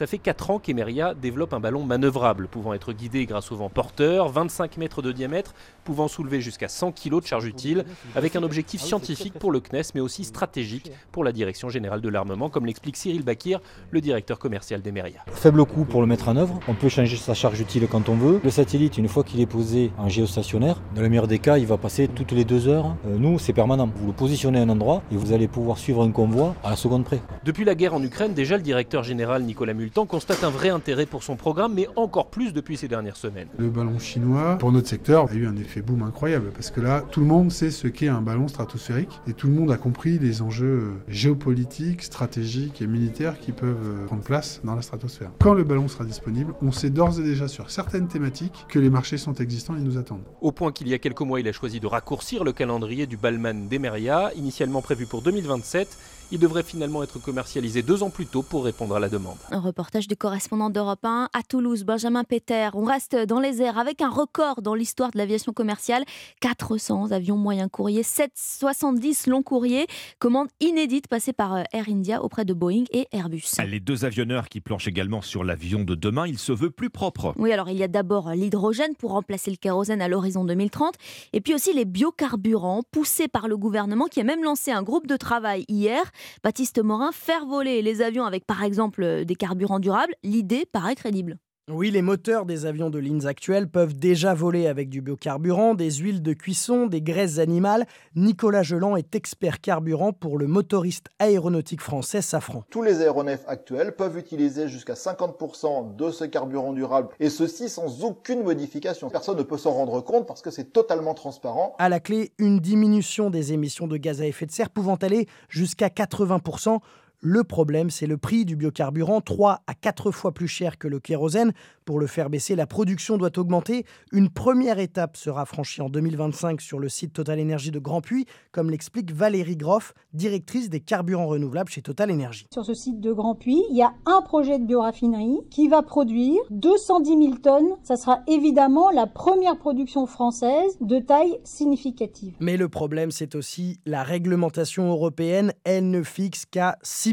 Ça fait 4 ans qu'Emeria développe un ballon manœuvrable, pouvant être guidé grâce au vent porteur, 25 mètres de diamètre, pouvant soulever jusqu'à 100 kg de charge utile, avec un objectif scientifique pour le CNES, mais aussi stratégique pour la Direction Générale de l'Armement, comme l'explique Cyril Bakir, le directeur commercial d'Emeria. Faible coût pour le mettre en œuvre, on peut changer sa charge utile quand on veut. Le satellite, une fois qu'il est posé en géostationnaire, dans le meilleur des cas, il va passer toutes les deux heures. Euh, nous, c'est permanent. Vous le positionnez à un endroit et vous allez pouvoir suivre un convoi à la seconde près. Depuis la guerre en Ukraine, déjà le directeur général Nicolas Multan constate un vrai intérêt pour son programme, mais encore plus depuis ces dernières semaines. Le ballon chinois, pour notre secteur, a eu un effet boom incroyable parce que là, tout le monde sait ce qu'est un ballon stratosphérique et tout le monde a compris les enjeux géopolitiques, stratégiques et militaires qui peuvent prendre place dans la stratosphère. Quand le ballon sera disponible, on sait d'ores et déjà sur certaines thématiques que les marchés sont existants et nous attendent. Au point qu'il y a quelques mois, il a choisi de raccourcir le calendrier du Balman d'Emeria, initialement prévu pour 2027. Il devrait finalement être commercialisé deux ans plus tôt pour répondre à la demande. Un reportage du correspondant d'Europe 1 à Toulouse, Benjamin Péter. On reste dans les airs avec un record dans l'histoire de l'aviation commerciale. 400 avions moyens courriers, 770 longs courriers. Commande inédite passée par euh, Air India auprès de Boeing et Airbus. Les deux avionneurs qui planchent également sur l'avion de demain, il se veut plus propre. Oui, alors il y a d'abord l'hydrogène pour remplacer le kérosène à l'horizon 2030. Et puis aussi les biocarburants poussés par le gouvernement qui a même lancé un groupe de travail hier Baptiste Morin, faire voler les avions avec par exemple euh, des carburants durables, l'idée paraît crédible. Oui, les moteurs des avions de lignes actuelles peuvent déjà voler avec du biocarburant, des huiles de cuisson, des graisses animales. Nicolas Geland est expert carburant pour le motoriste aéronautique français Safran. Tous les aéronefs actuels peuvent utiliser jusqu'à 50% de ce carburant durable et ceci sans aucune modification. Personne ne peut s'en rendre compte parce que c'est totalement transparent. À la clé, une diminution des émissions de gaz à effet de serre pouvant aller jusqu'à 80%. Le problème, c'est le prix du biocarburant, 3 à 4 fois plus cher que le kérosène. Pour le faire baisser, la production doit augmenter. Une première étape sera franchie en 2025 sur le site Total Énergie de Grand Puy, comme l'explique Valérie Groff, directrice des carburants renouvelables chez Total Énergie. Sur ce site de Grand Puy, il y a un projet de bioraffinerie qui va produire 210 000 tonnes. Ça sera évidemment la première production française de taille significative. Mais le problème, c'est aussi la réglementation européenne. Elle ne fixe qu'à 6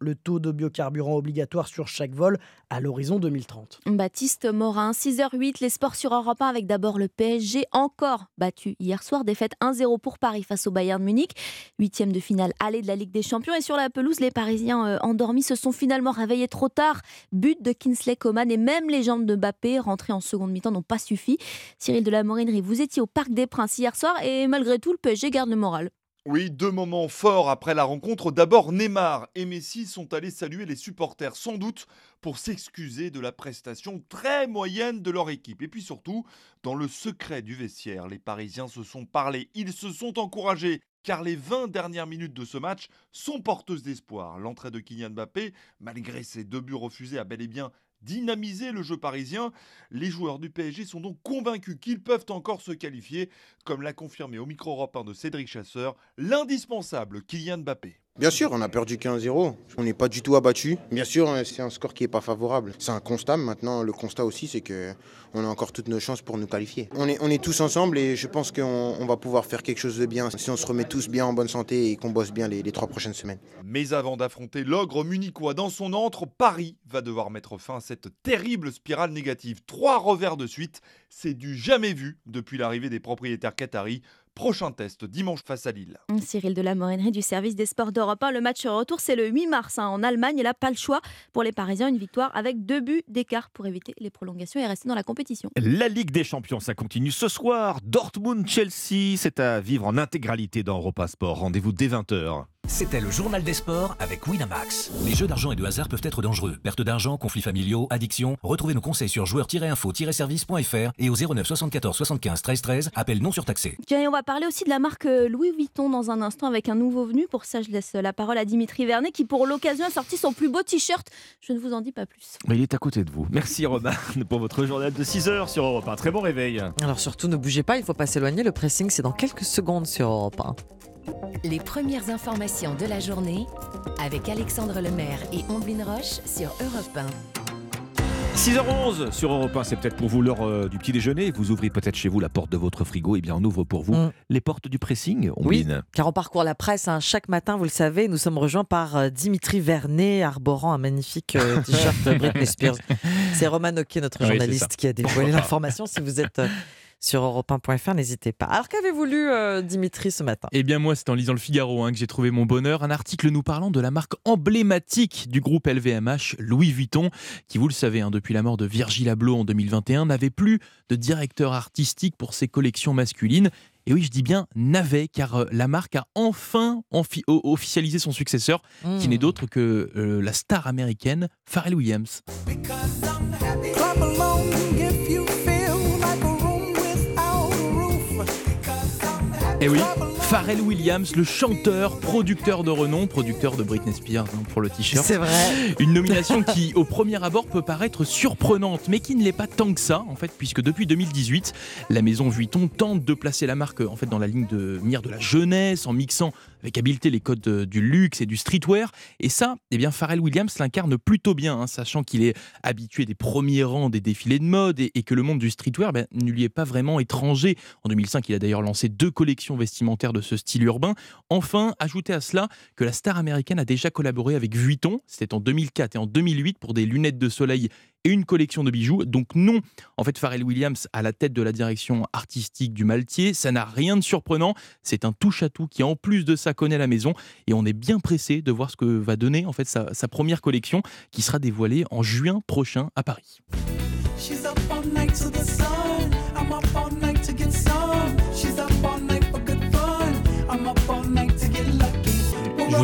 le taux de biocarburant obligatoire sur chaque vol à l'horizon 2030. Baptiste Morin, 6h08, les sports sur Europe 1 avec d'abord le PSG encore battu hier soir, défaite 1-0 pour Paris face au Bayern Munich, huitième de finale aller de la Ligue des Champions et sur la pelouse, les Parisiens euh, endormis se sont finalement réveillés trop tard. But de Kinsley Coman et même les jambes de Mbappé rentrées en seconde mi-temps n'ont pas suffi. Cyril de la Morinerie, vous étiez au Parc des Princes hier soir et malgré tout, le PSG garde le moral. Oui, deux moments forts après la rencontre. D'abord, Neymar et Messi sont allés saluer les supporters, sans doute pour s'excuser de la prestation très moyenne de leur équipe. Et puis surtout, dans le secret du vestiaire, les Parisiens se sont parlé, ils se sont encouragés. Car les 20 dernières minutes de ce match sont porteuses d'espoir. L'entrée de Kylian Mbappé, malgré ses deux buts refusés, a bel et bien dynamiser le jeu parisien. Les joueurs du PSG sont donc convaincus qu'ils peuvent encore se qualifier, comme l'a confirmé au micro européen de Cédric Chasseur, l'indispensable Kylian Mbappé. Bien sûr, on a perdu 15-0. On n'est pas du tout abattu. Bien sûr, hein, c'est un score qui n'est pas favorable. C'est un constat. Maintenant, le constat aussi, c'est que on a encore toutes nos chances pour nous qualifier. On est, tous ensemble et je pense qu'on va pouvoir faire quelque chose de bien si on se remet tous bien en bonne santé et qu'on bosse bien les, les trois prochaines semaines. Mais avant d'affronter l'ogre munichois dans son antre, Paris va devoir mettre fin à cette terrible spirale négative. Trois revers de suite, c'est du jamais vu depuis l'arrivée des propriétaires qataris. Prochain test dimanche face à Lille. Cyril de la Morinerie du service des sports d'Europe 1. Le match retour, c'est le 8 mars hein, en Allemagne. Il n'a pas le choix pour les Parisiens. Une victoire avec deux buts d'écart pour éviter les prolongations et rester dans la compétition. La Ligue des Champions, ça continue ce soir. Dortmund-Chelsea, c'est à vivre en intégralité dans Europa Sport. Rendez-vous dès 20h. C'était le journal des sports avec Winamax. Les jeux d'argent et de hasard peuvent être dangereux. Perte d'argent, conflits familiaux, addiction. Retrouvez nos conseils sur joueurs-info-service.fr et au 09 74 75 13 13. Appel non surtaxé. Tiens, et on va parler aussi de la marque euh, Louis Vuitton dans un instant avec un nouveau venu. Pour ça, je laisse la parole à Dimitri Vernet qui, pour l'occasion, a sorti son plus beau t-shirt. Je ne vous en dis pas plus. Mais il est à côté de vous. Merci Romain pour votre journal de 6h sur Europe 1. Très bon réveil. Alors surtout, ne bougez pas, il ne faut pas s'éloigner. Le pressing, c'est dans quelques secondes sur Europe 1. Les premières informations de la journée avec Alexandre Lemaire et Omblin Roche sur Europe 1. 6h11 sur Europe 1, c'est peut-être pour vous l'heure euh, du petit déjeuner. Vous ouvrez peut-être chez vous la porte de votre frigo. Et bien, on ouvre pour vous Mm. les portes du pressing. Oui, Omblin. car on parcourt la presse hein. chaque matin, vous le savez. Nous sommes rejoints par euh, Dimitri Vernet, arborant un magnifique euh, t-shirt Britney Spears. C'est Roman Oquet, notre Oui, journaliste, qui a dévoilé l'information. Si vous êtes euh, sur europe1.fr, n'hésitez pas. Alors qu'avez-vous lu, euh, Dimitri, ce matin? Eh bien moi, c'est en lisant le Figaro hein, que j'ai trouvé mon bonheur. Un article nous parlant de la marque emblématique du groupe LVMH, Louis Vuitton, qui, vous le savez, hein, depuis la mort de Virgil Abloh en 2021, n'avait plus de directeur artistique pour ses collections masculines. Et oui, je dis bien n'avait, car euh, la marque a enfin officialisé son successeur, qui n'est hmm. d'autre que euh, la star américaine Pharrell Williams. Et eh oui, Pharrell Williams, le chanteur, producteur de renom, producteur de Britney Spears hein, pour le t-shirt. C'est vrai. Une nomination qui, au premier abord, peut paraître surprenante, mais qui ne l'est pas tant que ça, en fait, puisque depuis 2018, la maison Vuitton tente de placer la marque en fait dans la ligne de mire de la jeunesse, en mixant avec habileté les codes du luxe et du streetwear. Et ça, eh bien, Pharrell Williams l'incarne plutôt bien, hein, sachant qu'il est habitué des premiers rangs des défilés de mode et, que le monde du streetwear ben, ne lui est pas vraiment étranger. En 2005, il a d'ailleurs lancé deux collections vestimentaires de ce style urbain. Enfin, ajoutez à cela que la star américaine a déjà collaboré avec Vuitton, c'était en 2004 et en 2008 pour des lunettes de soleil et une collection de bijoux. Donc non, en fait, Pharrell Williams à la tête de la direction artistique du Maltier, ça n'a rien de surprenant. C'est un touche-à-tout qui, en plus de ça, connaît la maison. Et on est bien pressé de voir ce que va donner en fait sa, sa première collection qui sera dévoilée en juin prochain à Paris.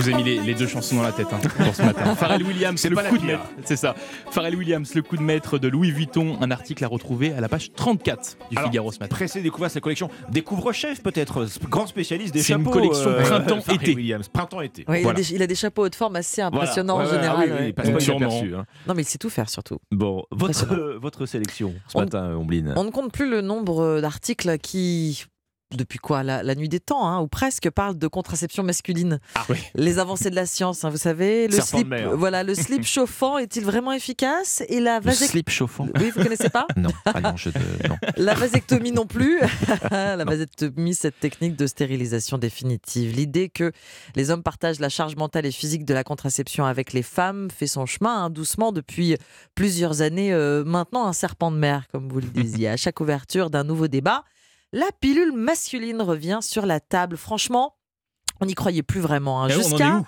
Vous ai mis les, deux chansons dans la tête hein, pour ce matin. Pharrell Williams, le coup de maître, c'est ça. Pharrell Williams, le coup de maître de Louis Vuitton, un article à retrouver à la page 34 du Figaro ce matin. Pressé découvrir sa collection découvre-chef peut-être, grand spécialiste des chapeaux. C'est une collection euh, printemps-été. Williams, printemps-été. il, a des, chapeaux haute forme assez impressionnants en général. oui, pas hein. Non mais il sait tout faire surtout. Bon, votre, votre sélection ce matin, Ombline. On ne compte plus le nombre d'articles qui depuis quoi la, nuit des temps, hein, ou presque, parle de contraception masculine. Ah Les avancées de la science, hein, vous savez. Le slip, voilà, le slip chauffant est-il vraiment efficace Et la Le slip chauffant Oui, vous connaissez pas non. Ah non, je non. La vasectomie non plus. la vasectomie, cette technique de stérilisation définitive. L'idée que les hommes partagent la charge mentale et physique de la contraception avec les femmes fait son chemin hein, doucement depuis plusieurs années. Euh, maintenant, un serpent de mer, comme vous le disiez. À chaque ouverture d'un nouveau débat, la pilule masculine revient sur la table. Franchement, on n'y croyait plus vraiment. Hein. Eh Jusqu'à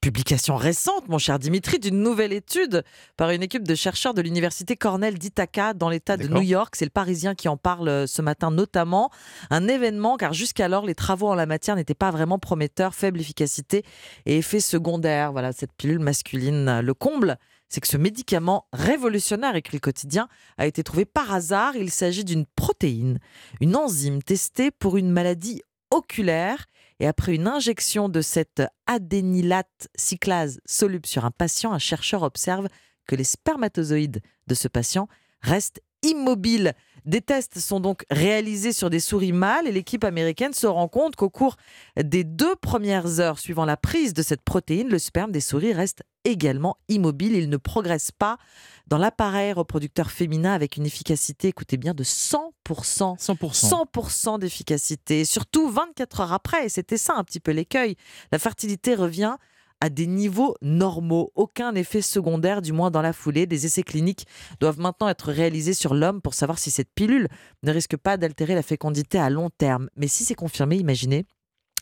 publication récente, mon cher Dimitri, d'une nouvelle étude par une équipe de chercheurs de l'université Cornell d'Ithaca dans l'État de New York. C'est le Parisien qui en parle euh, ce matin notamment. Un événement car jusqu'alors les travaux en la matière n'étaient pas vraiment prometteurs, faible efficacité et effet secondaire. Voilà cette pilule masculine, le comble c'est que ce médicament révolutionnaire, écrit le quotidien, a été trouvé par hasard. Il s'agit d'une protéine, une enzyme testée pour une maladie oculaire. Et après une injection de cette adénylate cyclase soluble sur un patient, un chercheur observe que les spermatozoïdes de ce patient restent immobiles. Des tests sont donc réalisés sur des souris mâles et l'équipe américaine se rend compte qu'au cours des deux premières heures suivant la prise de cette protéine, le sperme des souris reste également immobile. Il ne progresse pas dans l'appareil reproducteur féminin avec une efficacité, écoutez bien, de 100%. 100%. 100% d'efficacité, surtout 24 heures après. Et c'était ça un petit peu l'écueil. La fertilité revient à des niveaux normaux. Aucun effet secondaire, du moins dans la foulée. Des essais cliniques doivent maintenant être réalisés sur l'homme pour savoir si cette pilule ne risque pas d'altérer la fécondité à long terme. Mais si c'est confirmé, imaginez,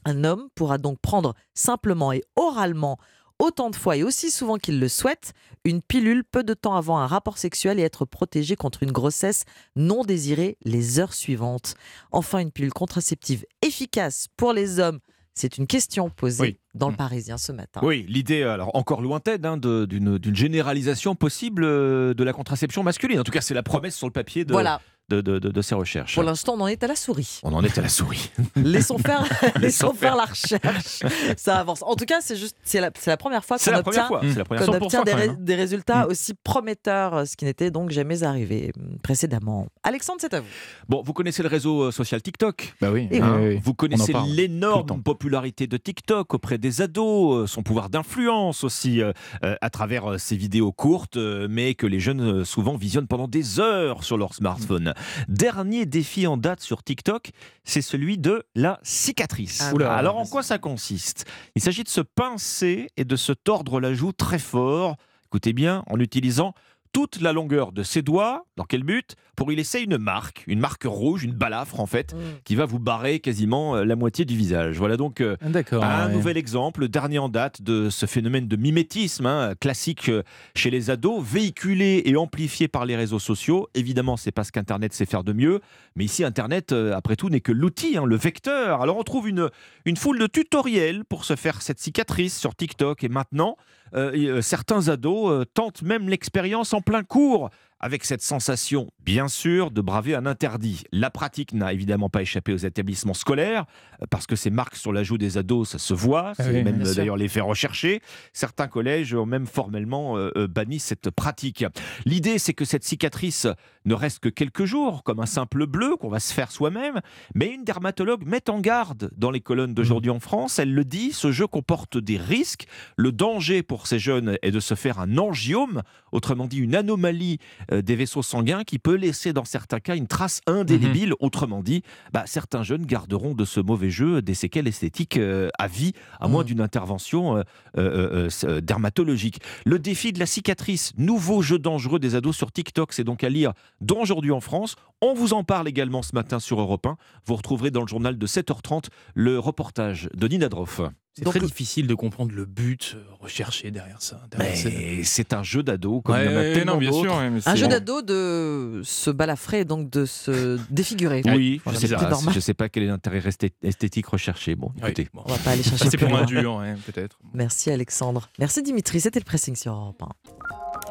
un homme pourra donc prendre simplement et oralement autant de fois et aussi souvent qu'il le souhaite, une pilule peu de temps avant un rapport sexuel et être protégé contre une grossesse non désirée les heures suivantes. Enfin, une pilule contraceptive efficace pour les hommes c'est une question posée dans le mmh. Parisien ce matin. Oui, l'idée, alors encore lointaine, hein, d'une généralisation possible euh, de la contraception masculine. En tout cas, c'est la promesse sur le papier de, voilà de, ces recherches. Pour l'instant, on en est à la souris. On en est à la souris. laissons faire, laissons faire la recherche. Ça avance. En tout cas, c'est juste, c'est la, la, première fois qu'on obtient, obtient des, hein. des, résultats mm. aussi prometteurs, ce qui n'était donc jamais arrivé mm, précédemment. Alexandre, c'est à vous. Bon, vous connaissez le réseau euh, social TikTok? Bah oui. Hein vous connaissez l'énorme popularité de TikTok auprès des ados, euh, son pouvoir d'influence aussi euh, à travers ses vidéos courtes, mais que les jeunes souvent visionnent pendant des heures sur leur smartphone. Dernier défi en date sur TikTok, c'est celui de la cicatrice. Ah Alors en quoi ça consiste? Il s'agit de se pincer et de se tordre la joue très fort, écoutez bien, en utilisant toute la longueur de ses doigts. Dans quel but? Pour y laisser une marque, une marque rouge, une balafre en fait, qui va vous barrer quasiment euh, la moitié du visage. Voilà donc euh, D'accord, un ouais. nouvel exemple, le dernier en date de ce phénomène de mimétisme hein, classique euh, chez les ados, véhiculé et amplifié par les réseaux sociaux. Évidemment, c'est pas ce qu'Internet sait faire de mieux, mais ici, Internet, euh, après tout, n'est que l'outil, hein, le vecteur. Alors, on trouve une, une foule de tutoriels pour se faire cette cicatrice sur TikTok. Et maintenant, euh, certains ados euh, tentent même l'expérience en plein cours avec cette sensation, bien sûr, de braver un interdit. La pratique n'a évidemment pas échappé aux établissements scolaires, euh, parce que ces marques sur la joue des ados, ça se voit, Ah c'est oui, même euh, d'ailleurs l'effet recherché. Certains collèges ont même formellement euh, banni cette pratique. L'idée, c'est que cette cicatrice ne reste que quelques jours, comme un simple bleu qu'on va se faire soi-même, mais une dermatologue met en garde dans les colonnes d'aujourd'hui en France. Elle le dit, ce jeu comporte des risques. Le danger pour ces jeunes est de se faire un angiome, autrement dit une anomalie euh, des vaisseaux sanguins qui peut laisser dans certains cas une trace indélébile. Autrement dit, bah, certains jeunes garderont de ce mauvais jeu des séquelles esthétiques euh, à vie, à moins d'une intervention euh, dermatologique. Le défi de la cicatrice, nouveau jeu dangereux des ados sur TikTok, c'est donc à lire dans Aujourd'hui en France. On vous en parle également ce matin sur Europe 1. Vous retrouverez dans le journal de 7h30 le reportage de Nina Droff. C'est très difficile de comprendre le but euh, recherché derrière ça. derrière cette- Mais c'est un jeu d'ado comme Ouais, il y en a ouais, tellement non, bien sûr, d'autres. ouais, mais Un jeu d'ado de se balafrer, donc de se défigurer. Oui, Voilà, je sais je sais pas quel est l'intérêt esthé- esthétique recherché. Bon, écoutez. On va pas aller chercher C'est pour un loin. dur, peut-être. Merci Alexandre. Merci Dimitri, c'était le pressing sur Europe 1.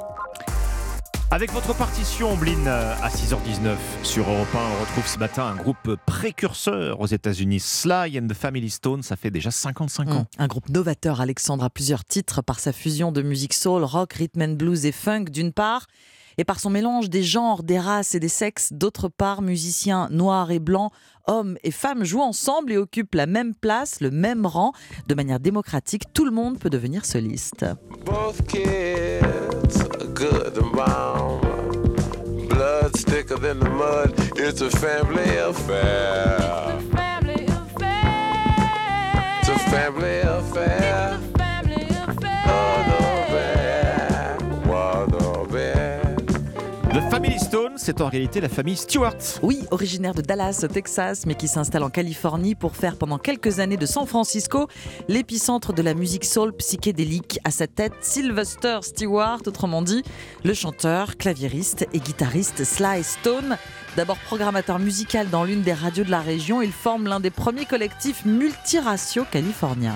Avec votre partition, Blin, à 6h19 sur Europe 1, on retrouve ce matin un groupe précurseur aux États-Unis, Sly and the Family Stone. Ça fait déjà 55 ans. Un groupe novateur, Alexandre, a plusieurs titres par sa fusion de musique soul, rock, rhythm and blues et funk d'une part, et par son mélange des genres, des races et des sexes d'autre part, musiciens noirs et blancs, hommes et femmes jouent ensemble et occupent la même place, le même rang, de manière démocratique. Tout le monde peut devenir soliste. C'est en réalité la famille Stewart. Oui, originaire de Dallas, Texas, mais qui s'installe en Californie pour faire pendant quelques années de San Francisco l'épicentre de la musique soul psychédélique. À sa tête, Sylvester Stewart, autrement dit, le chanteur, claviériste et guitariste Sly Stone. D'abord programmateur musical dans l'une des radios de la région, il forme l'un des premiers collectifs multiraciaux californiens.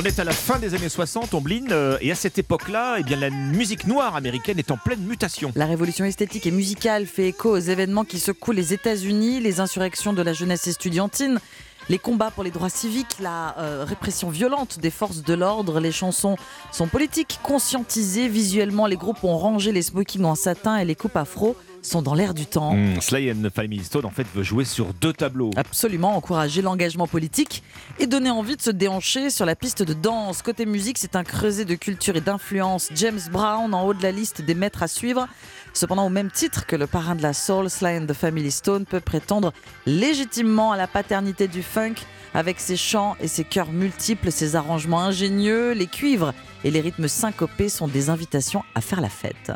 On est à la fin des années 60, Omblin, euh, et à cette époque-là, eh bien, la musique noire américaine est en pleine mutation. La révolution esthétique et musicale fait écho aux événements qui secouent les États-Unis, les insurrections de la jeunesse estudiantine, les combats pour les droits civiques, la euh, répression violente des forces de l'ordre. Les chansons sont politiques, conscientisées. Visuellement, les groupes ont rangé les smokings en satin et les coupes afro sont dans l'air du temps. Hmm, Sly and the Family Stone, en fait, veut jouer sur deux tableaux. Absolument, encourager l'engagement politique et donner envie de se déhancher sur la piste de danse. Côté musique, c'est un creuset de culture et d'influence. James Brown en haut de la liste des maîtres à suivre. Cependant, au même titre que le parrain de la soul, Sly and the Family Stone peut prétendre légitimement à la paternité du funk avec ses chants et ses chœurs multiples, ses arrangements ingénieux, les cuivres et les rythmes syncopés sont des invitations à faire la fête.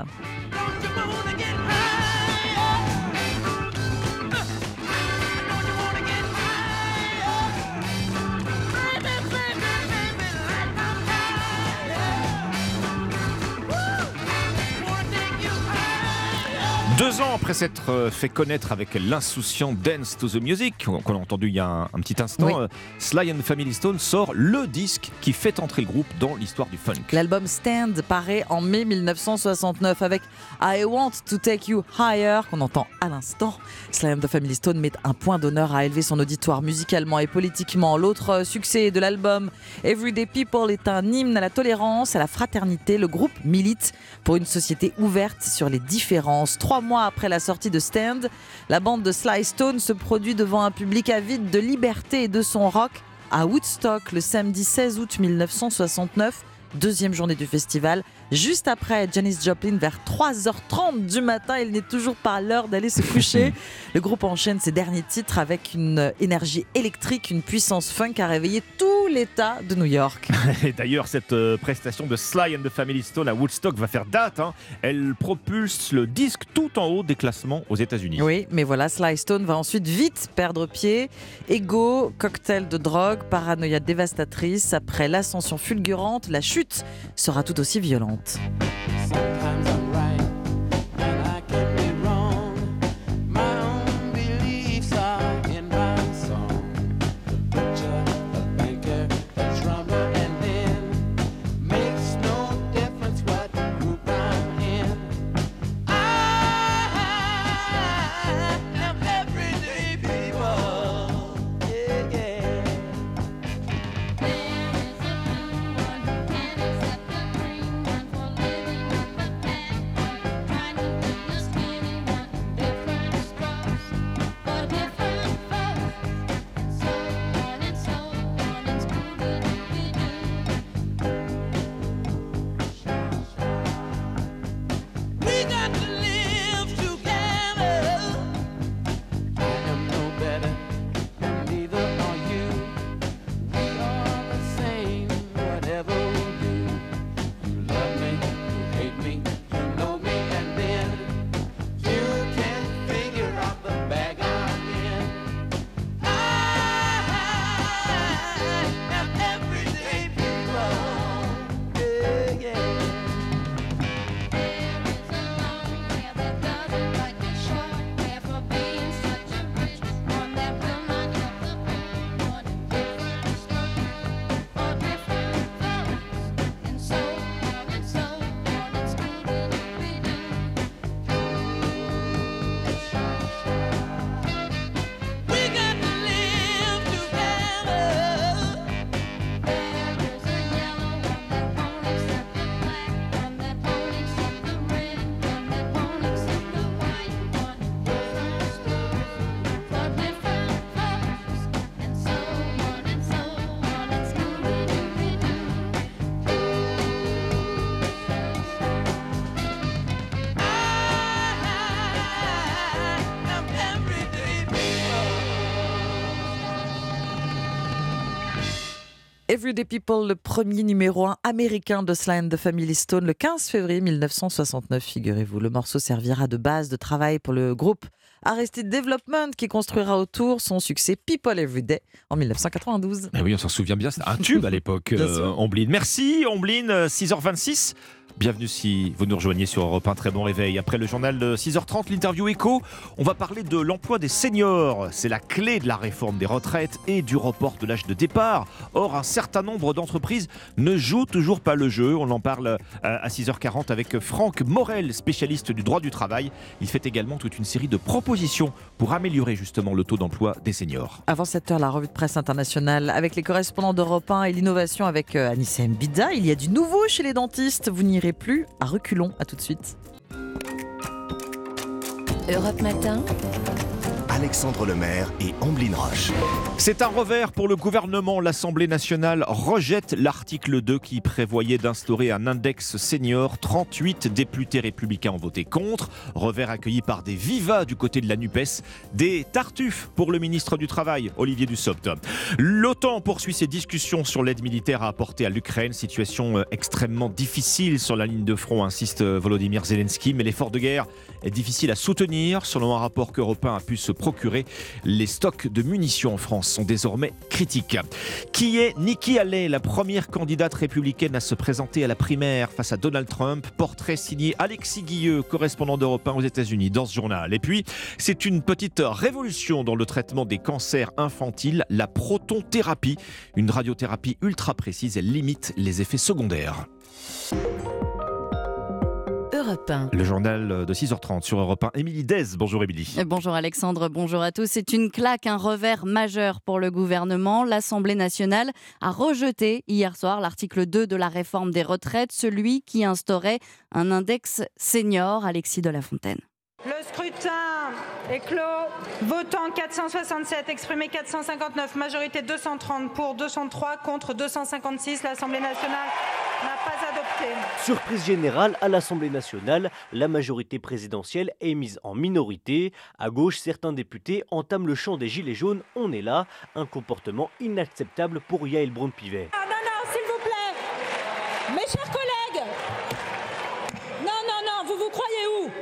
Deux ans après s'être euh, fait connaître avec l'insouciant Dance to the Music, qu'on a entendu il y a un, un petit instant, Oui. euh, Sly and the Family Stone sort le disque qui fait entrer le groupe dans l'histoire du funk. L'album Stand paraît en mai 1969 avec I Want to Take You Higher qu'on entend à l'instant. Sly and the Family Stone met un point d'honneur à élever son auditoire musicalement et politiquement. L'autre euh, succès de l'album Everyday People est un hymne à la tolérance, à la fraternité. Le groupe milite pour une société ouverte sur les différences. Trois mois après la sortie de Stand, la bande de Sly Stone se produit devant un public avide de liberté et de son rock à Woodstock le samedi 16 août 1969 deuxième journée du festival. Juste après Janis Joplin, vers 3h30 du matin, il n'est toujours pas l'heure d'aller se coucher. Le groupe enchaîne ses derniers titres avec une énergie électrique, une puissance funk à réveiller tout l'État de New York. Et d'ailleurs, cette euh, prestation de Sly and the Family Stone à Woodstock va faire date. hein. Elle propulse le disque tout en haut des classements aux États-Unis. Oui, mais voilà, Sly Stone va ensuite vite perdre pied. Ego, cocktail de drogue, paranoïa dévastatrice. Après l'ascension fulgurante, la chute sera tout aussi violente. We Everyday People, le premier numéro 1 américain de Sly and the Family Stone, le 15 février 1969, figurez-vous. Le morceau servira de base de travail pour le groupe Arrested Development qui construira autour son succès People Everyday en 1992. Eh oui, on s'en souvient bien, c'était un tube à l'époque, euh. Ombline. Merci Ombline, euh, 6h26. Bienvenue si vous nous rejoignez sur Europe 1. Très bon réveil. Après le journal de 6h30, l'interview écho, on va parler de l'emploi des seniors. C'est la clé de la réforme des retraites et du report de l'âge de départ. Or, un certain nombre d'entreprises ne jouent toujours pas le jeu. On en parle euh, à 6h40 avec Franck Morel, spécialiste du droit du travail. Il fait également toute une série de propositions pour améliorer justement le taux d'emploi des seniors. Avant 7 heures, la revue de presse internationale avec les correspondants d'Europe 1 et l'innovation avec euh, Anissa Mbida. Il y a du nouveau chez les dentistes. Vous n'irez plus à reculons. À tout de suite. Europe Matin. Alexandre Lemaire et Amblin Roche. C'est un revers pour le gouvernement. L'Assemblée nationale rejette l'article 2 qui prévoyait d'instaurer un index senior. 38 députés républicains ont voté contre. Revers accueilli par des vivas du côté de la NUPES. Des tartuffes pour le ministre du Travail, Olivier Dussopt. L'OTAN poursuit ses discussions sur l'aide militaire à apporter à l'Ukraine. Situation euh, extrêmement difficile sur la ligne de front, insiste euh, Volodymyr Zelensky. Mais l'effort de guerre est difficile à soutenir. Selon un rapport qu'Europe 1 a pu se procurer, les stocks de munitions en France sont désormais critiques. Qui est Nikki Haley, la première candidate républicaine à se présenter à la primaire face à Donald Trump? Portrait signé Alexis Guilleux, correspondant d'Europe 1 aux États-Unis, dans ce journal. Et puis, c'est une petite révolution dans le traitement des cancers infantiles, la protonthérapie. Une radiothérapie ultra précise, elle limite les effets secondaires. Europe 1. Le journal de 6h30 sur Europe 1. Émilie Dez, bonjour Émilie. Euh, Bonjour Alexandre, bonjour à tous. C'est une claque, un revers majeur pour le gouvernement. L'Assemblée nationale a rejeté hier soir l'article 2 de la réforme des retraites, celui qui instaurait un index senior. Alexis de la Fontaine. Le scrutin est clos. Votant 467, exprimé 459, majorité 230 pour 203 contre 256. L'Assemblée nationale n'a pas adopté. Surprise générale à l'Assemblée nationale, la majorité présidentielle est mise en minorité. À gauche, certains députés entament le chant des gilets jaunes. On est là, un comportement inacceptable pour Yael Braun-Pivet. Ah non, non, s'il vous plaît Mes chers collègues Non, non, non, vous vous croyez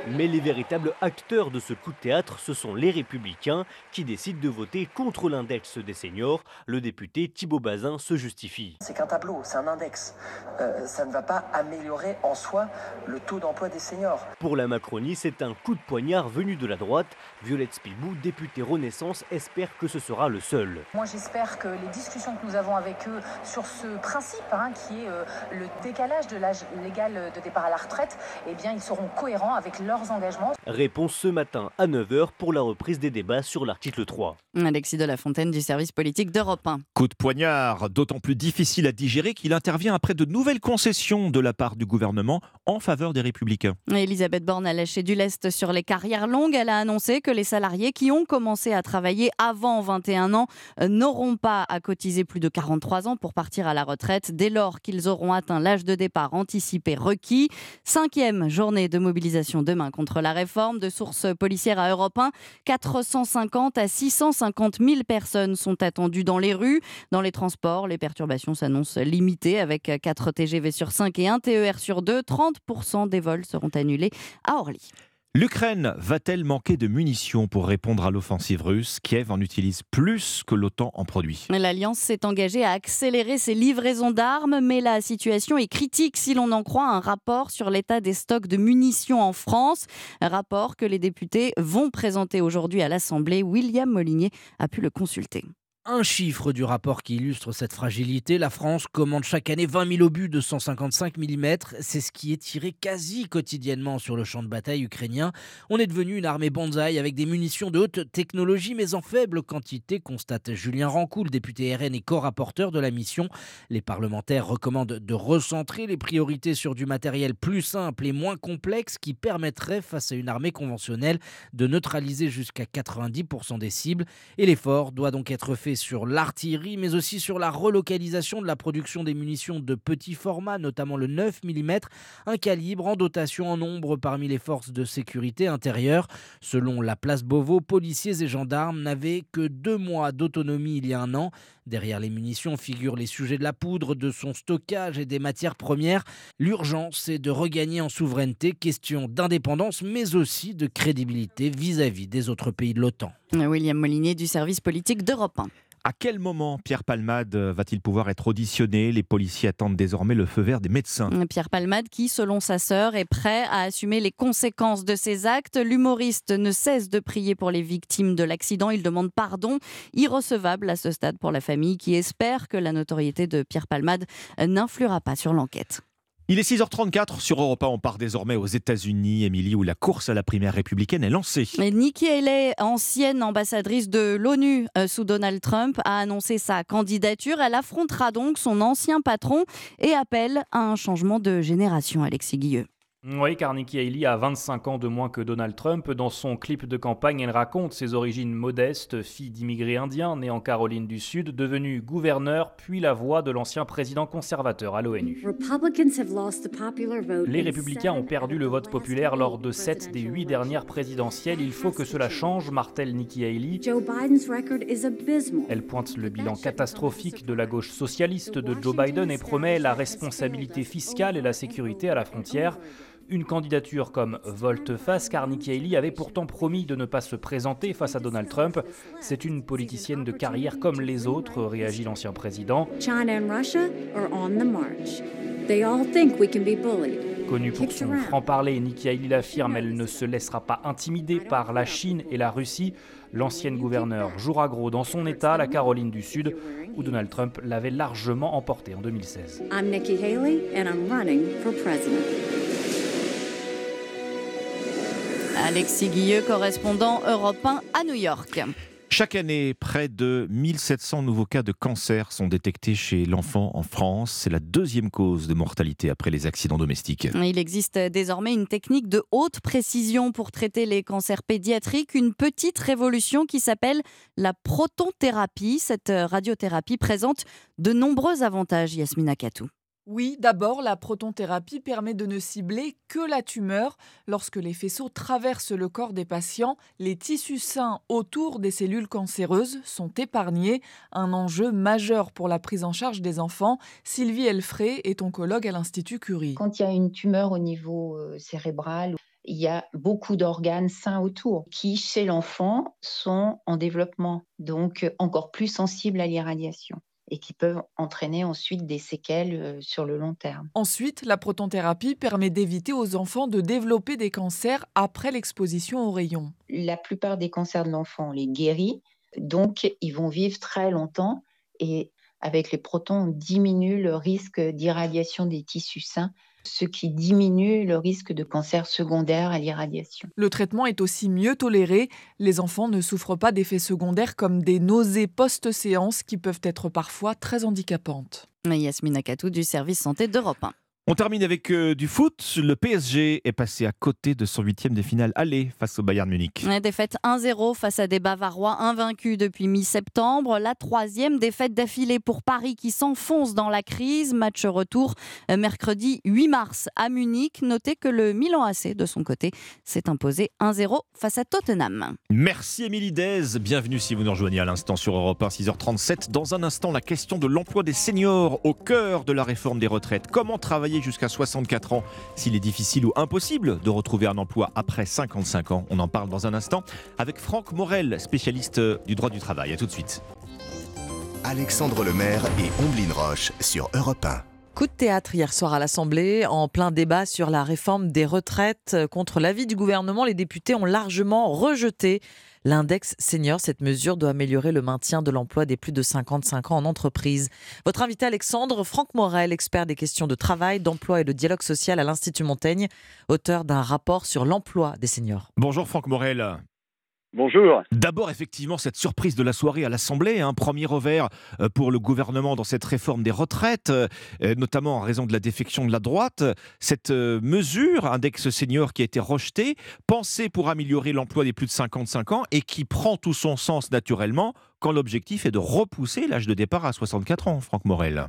Mais les véritables acteurs de ce coup de théâtre, ce sont les républicains qui décident de voter contre l'index des seniors. Le député Thibault Bazin se justifie. C'est qu'un tableau, c'est un index. Euh, ça ne va pas améliorer en soi le taux d'emploi des seniors. Pour la Macronie, c'est un coup de poignard venu de la droite. Violette Spilbou, députée Renaissance, espère que ce sera le seul. Moi, j'espère que les discussions que nous avons avec eux sur ce principe, hein, qui est euh, le décalage de l'âge légal de départ à la retraite, eh bien, ils seront cohérents avec leurs engagements. Réponse ce matin à 9h pour la reprise des débats sur l'article 3. Alexis de la Fontaine du service politique d'Europe 1. Coup de poignard, d'autant plus difficile à digérer qu'il intervient après de nouvelles concessions de la part du gouvernement en faveur des républicains. Elisabeth Borne a lâché du lest sur les carrières longues. Elle a annoncé que les salariés qui ont commencé à travailler avant 21 ans euh, n'auront pas à cotiser plus de 43 ans pour partir à la retraite dès lors qu'ils auront atteint l'âge de départ anticipé requis. Cinquième journée de mobilisation demain contre la réforme. De sources policières à Europe 1, 450 à 650 000 personnes sont attendues dans les rues. Dans les transports, les perturbations s'annoncent limitées avec 4 TGV sur 5 et 1 TER sur 2. 30% des vols seront annulés à Orly. L'Ukraine va-t-elle manquer de munitions pour répondre à l'offensive russe? Kiev en utilise plus que l'OTAN en produit. L'Alliance s'est engagée à accélérer ses livraisons d'armes, mais la situation est critique si l'on en croit un rapport sur l'état des stocks de munitions en France. Un rapport que les députés vont présenter aujourd'hui à l'Assemblée. William Molinier a pu le consulter. Un chiffre du rapport qui illustre cette fragilité, la France commande chaque année 20 000 obus de 155 mm. C'est ce qui est tiré quasi quotidiennement sur le champ de bataille ukrainien. On est devenu une armée bonsaï avec des munitions de haute technologie mais en faible quantité, constate Julien Rancoul, député RN et co-rapporteur de la mission. Les parlementaires recommandent de recentrer les priorités sur du matériel plus simple et moins complexe qui permettrait, face à une armée conventionnelle, de neutraliser jusqu'à 90% des cibles. Et l'effort doit donc être fait sur l'artillerie, mais aussi sur la relocalisation de la production des munitions de petit format, notamment le 9 mm, un calibre en dotation en nombre parmi les forces de sécurité intérieure. Selon la place Beauvau, policiers et gendarmes n'avaient que deux mois d'autonomie il y a un an. Derrière les munitions figurent les sujets de la poudre, de son stockage et des matières premières. L'urgence est de regagner en souveraineté, question d'indépendance, mais aussi de crédibilité vis-à-vis des autres pays de l'OTAN. William Molinier du service politique d'Europe 1. À quel moment Pierre Palmade va-t-il pouvoir être auditionné? Les policiers attendent désormais le feu vert des médecins. Pierre Palmade, qui, selon sa sœur, est prêt à assumer les conséquences de ses actes. L'humoriste ne cesse de prier pour les victimes de l'accident. Il demande pardon, irrecevable à ce stade pour la famille, qui espère que la notoriété de Pierre Palmade n'influera pas sur l'enquête. Il est 6h34 sur Europa. On part désormais aux États-Unis, Émilie, où la course à la primaire républicaine est lancée. Et Nikki Haley, ancienne ambassadrice de l'ONU euh, sous Donald Trump, a annoncé sa candidature. Elle affrontera donc son ancien patron et appelle à un changement de génération, Alexis Guilleux. Oui, car Nikki Haley a 25 ans de moins que Donald Trump. Dans son clip de campagne, elle raconte ses origines modestes, fille d'immigrés indiens née en Caroline du Sud, devenue gouverneur, puis la voix de l'ancien président conservateur à l'ONU. Les républicains ont perdu le vote populaire lors de 7 des 8 dernières présidentielles. Il faut que cela change, martèle Nikki Haley. Elle pointe le bilan catastrophique de la gauche socialiste de Joe Biden et promet la responsabilité fiscale et la sécurité à la frontière. Une candidature comme volte-face, car Nikki Haley avait pourtant promis de ne pas se présenter face à Donald Trump. C'est une politicienne de carrière comme les autres, réagit l'ancien président. Connue pour son franc-parler, Nikki Haley l'affirme, elle ne se laissera pas intimider par la Chine et la Russie. L'ancienne gouverneure jouera gros dans son État, la Caroline du Sud, où Donald Trump l'avait largement emporté en 2016. I'm Nikki Haley and I'm running for president. Alexis Guilleux, correspondant Europe 1 à New York. Chaque année, près de 1700 nouveaux cas de cancer sont détectés chez l'enfant en France. C'est la deuxième cause de mortalité après les accidents domestiques. Il existe désormais une technique de haute précision pour traiter les cancers pédiatriques, une petite révolution qui s'appelle la protonthérapie. Cette radiothérapie présente de nombreux avantages, Yasmina Katou. Oui, d'abord, la protonthérapie permet de ne cibler que la tumeur. Lorsque les faisceaux traversent le corps des patients, les tissus sains autour des cellules cancéreuses sont épargnés. Un enjeu majeur pour la prise en charge des enfants. Sylvie Elfray est oncologue à l'Institut Curie. Quand il y a une tumeur au niveau euh, cérébral, il y a beaucoup d'organes sains autour qui, chez l'enfant, sont en développement, donc encore plus sensibles à l'irradiation et qui peuvent entraîner ensuite des séquelles euh, sur le long terme. Ensuite, la protonthérapie permet d'éviter aux enfants de développer des cancers après l'exposition aux rayons. La plupart des cancers de l'enfant, on les guérit, donc ils vont vivre très longtemps et avec les protons, on diminue le risque d'irradiation des tissus sains ce qui diminue le risque de cancer secondaire à l'irradiation. Le traitement est aussi mieux toléré. Les enfants ne souffrent pas d'effets secondaires comme des nausées post-séance qui peuvent être parfois très handicapantes. Yasmina Katou du service santé d'Europe 1. On termine avec euh, du foot. Le PSG est passé à côté de son huitième des finales aller face au Bayern Munich. Ouais, défaite 1-0 face à des Bavarois invaincus depuis mi-septembre. La troisième défaite d'affilée pour Paris qui s'enfonce dans la crise. Match retour euh, mercredi 8 mars à Munich. Notez que le Milan AC, de son côté, s'est imposé 1-0 face à Tottenham. Merci Émilie Dez. Bienvenue si vous nous rejoignez à l'instant sur Europe 1, 6h37. Dans un instant, la question de l'emploi des seniors au cœur de la réforme des retraites. Comment travailler jusqu'à 64 ans s'il est difficile ou impossible de retrouver un emploi après 55 ans On en parle dans un instant avec Franck Morel, spécialiste du droit du travail. A tout de suite. Alexandre Lemaire et Omblin Roche sur Europe 1. Coup de théâtre hier soir à l'Assemblée, en plein débat sur la réforme des retraites. Contre l'avis du gouvernement, les députés ont largement rejeté l'index senior. Cette mesure doit améliorer le maintien de l'emploi des plus de 55 ans en entreprise. Votre invité Alexandre, Franck Morel, expert des questions de travail, d'emploi et de dialogue social à l'Institut Montaigne, auteur d'un rapport sur l'emploi des seniors. Bonjour Franck Morel. Bonjour. D'abord, effectivement, cette surprise de la soirée à l'Assemblée, un premier revers euh, pour le gouvernement dans cette réforme des retraites, euh, notamment en raison de la défection de la droite. Cette euh, mesure, index senior qui a été rejetée, pensée pour améliorer l'emploi des plus de 55 ans et qui prend tout son sens naturellement quand l'objectif est de repousser l'âge de départ à 64 ans, Franck Morel.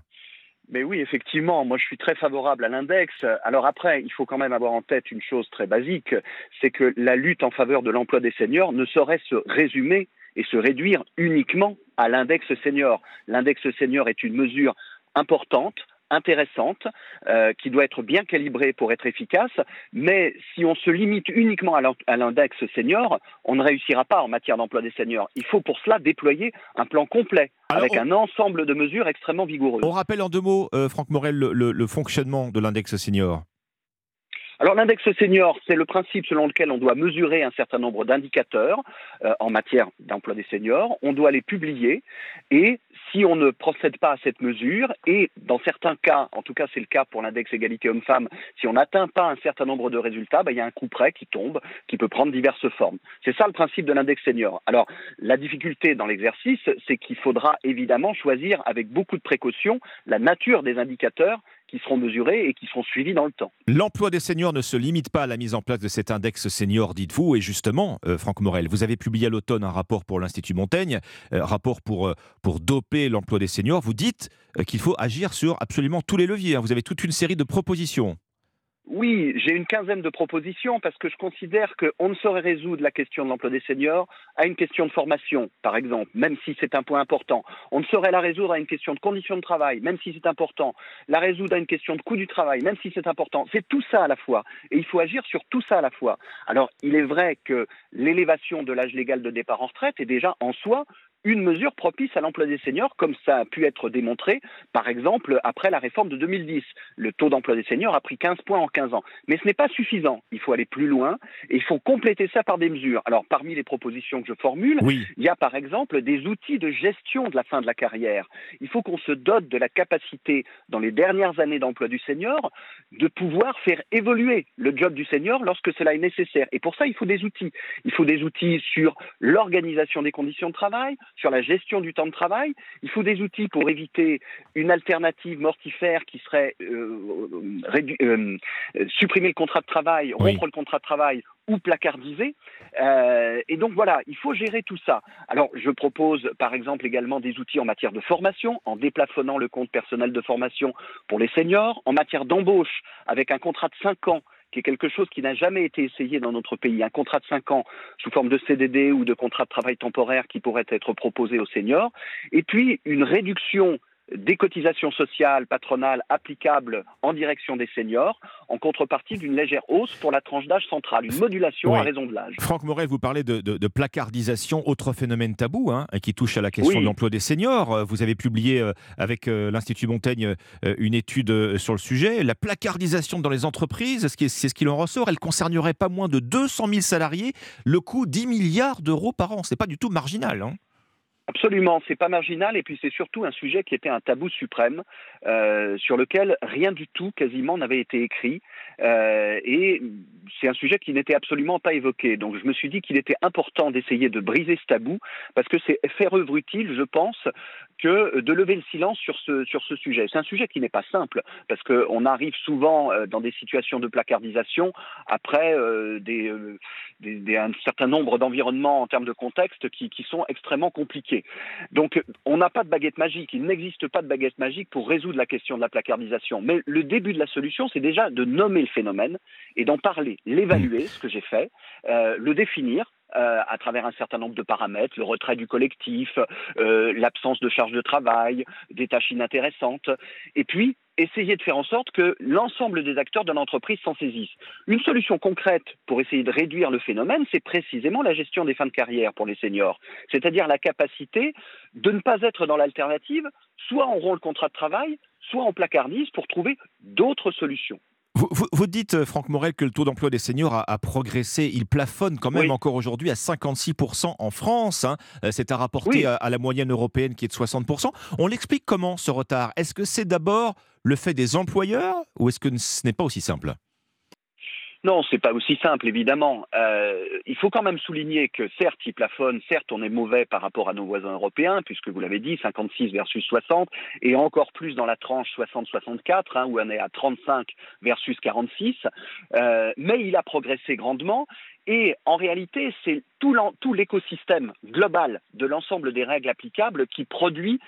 Mais oui, effectivement, moi je suis très favorable à l'index. Alors après, il faut quand même avoir en tête une chose très basique, c'est que la lutte en faveur de l'emploi des seniors ne saurait se résumer et se réduire uniquement à l'index senior. L'index senior est une mesure importante, intéressante, euh, qui doit être bien calibrée pour être efficace, mais si on se limite uniquement à l'index senior, on ne réussira pas en matière d'emploi des seniors. Il faut pour cela déployer un plan complet avec un ensemble de mesures extrêmement vigoureuses. On rappelle en deux mots, euh, Franck Morel, le, le, le fonctionnement de l'index senior. Alors l'index senior, c'est le principe selon lequel on doit mesurer un certain nombre d'indicateurs euh, en matière d'emploi des seniors, on doit les publier et si on ne procède pas à cette mesure, et dans certains cas, en tout cas c'est le cas pour l'index égalité homme-femme, si on n'atteint pas un certain nombre de résultats, bah, il y a un coup près qui tombe, qui peut prendre diverses formes. C'est ça le principe de l'index senior. Alors la difficulté dans l'exercice, c'est qu'il faudra évidemment choisir avec beaucoup de précaution la nature des indicateurs qui seront mesurés et qui seront suivis dans le temps. L'emploi des seniors ne se limite pas à la mise en place de cet index senior, dites-vous, et justement, euh, Franck Morel, vous avez publié à l'automne un rapport pour l'Institut Montaigne, euh, rapport pour, euh, pour doper l'emploi des seniors. Vous dites qu'il faut agir sur absolument tous les leviers. hein. Vous avez toute une série de propositions. Oui, j'ai une quinzaine de propositions parce que je considère qu'on ne saurait résoudre la question de l'emploi des seniors à une question de formation, par exemple, même si c'est un point important. On ne saurait la résoudre à une question de conditions de travail, même si c'est important. La résoudre à une question de coût du travail, même si c'est important. C'est tout ça à la fois. Et il faut agir sur tout ça à la fois. Alors, il est vrai que l'élévation de l'âge légal de départ en retraite est déjà en soi une mesure propice à l'emploi des seniors, comme ça a pu être démontré, par exemple, après la réforme de 2010. Le taux d'emploi des seniors a pris 15 points en 15 ans. Mais ce n'est pas suffisant. Il faut aller plus loin et il faut compléter ça par des mesures. Alors, parmi les propositions que je formule, il y a par exemple des outils de gestion de la fin de la carrière. Il faut qu'on se dote de la capacité, dans les dernières années d'emploi du senior, de pouvoir faire évoluer le job du senior lorsque cela est nécessaire. Et pour ça, il faut des outils. Il faut des outils sur l'organisation des conditions de travail, sur la gestion du temps de travail. Il faut des outils pour éviter une alternative mortifère qui serait euh, euh, euh, supprimer le contrat de travail, rompre le contrat de travail ou placardiser. Euh, et donc voilà, il faut gérer tout ça. Alors je propose par exemple également des outils en matière de formation, en déplafonnant le compte personnel de formation pour les seniors, en matière d'embauche avec un contrat de 5 ans qui est quelque chose qui n'a jamais été essayé dans notre pays, un contrat de 5 ans sous forme de CDD ou de contrat de travail temporaire qui pourrait être proposé aux seniors, et puis une réduction des cotisations sociales patronales applicables en direction des seniors, en contrepartie d'une légère hausse pour la tranche d'âge centrale, une modulation Oui. à raison de l'âge. Franck Morel, vous parlez de, de- de placardisation, autre phénomène tabou hein, qui touche à la question Oui. de l'emploi des seniors. Euh, Vous avez publié euh, avec euh, l'Institut Montaigne une étude sur le sujet. La placardisation dans les entreprises, c'est ce qu'il en ressort, elle concernerait pas moins de 200 000 salariés, le coût 10 milliards d'euros par an. C'est pas du tout marginal. hein. Absolument, c'est pas marginal et puis c'est surtout un sujet qui était un tabou suprême euh, sur lequel rien du tout quasiment n'avait été écrit euh, et c'est un sujet qui n'était absolument pas évoqué. Donc je me suis dit qu'il était important d'essayer de briser ce tabou parce que c'est faire œuvre utile, je pense, que de lever le silence sur ce sur ce sujet. C'est un sujet qui n'est pas simple parce qu'on arrive souvent euh, dans des situations de placardisation après un certain nombre d'environnements en termes de contexte qui sont extrêmement compliqués. Donc, on n'a pas de baguette magique. Il n'existe pas de baguette magique pour résoudre la question de la placardisation. Mais le début de la solution, c'est déjà de nommer le phénomène et d'en parler, l'évaluer, ce que j'ai fait, euh, le définir. euh, à travers un certain nombre de paramètres, le retrait du collectif, euh, l'absence de charge de travail, des tâches inintéressantes, et puis essayer de faire en sorte que l'ensemble des acteurs de l'entreprise s'en saisissent. Une solution concrète pour essayer de réduire le phénomène, c'est précisément la gestion des fins de carrière pour les seniors, c'est-à-dire la capacité de ne pas être dans l'alternative, soit on rompt le contrat de travail, soit on placardise pour trouver d'autres solutions. Vous, vous- vous dites, euh, Franck Morel, que le taux d'emploi des seniors a, a progressé. Il plafonne quand même Oui. encore aujourd'hui à 56% en France. hein. Euh, C'est à rapporter Oui. à, à la moyenne européenne qui est de 60%. On l'explique comment ce retard? Est-ce que c'est d'abord le fait des employeurs ou est-ce que ce n'est pas aussi simple? Non, c'est pas aussi simple, évidemment. Euh, il faut quand même souligner que certes, il plafonne, certes, on est mauvais par rapport à nos voisins européens, puisque vous l'avez dit, 56 versus 60, et encore plus dans la tranche 60-64, hein, où on est à 35 versus 46. Euh, mais il a progressé grandement. Et en réalité, c'est tout l'écosystème global de l'ensemble des règles applicables qui produit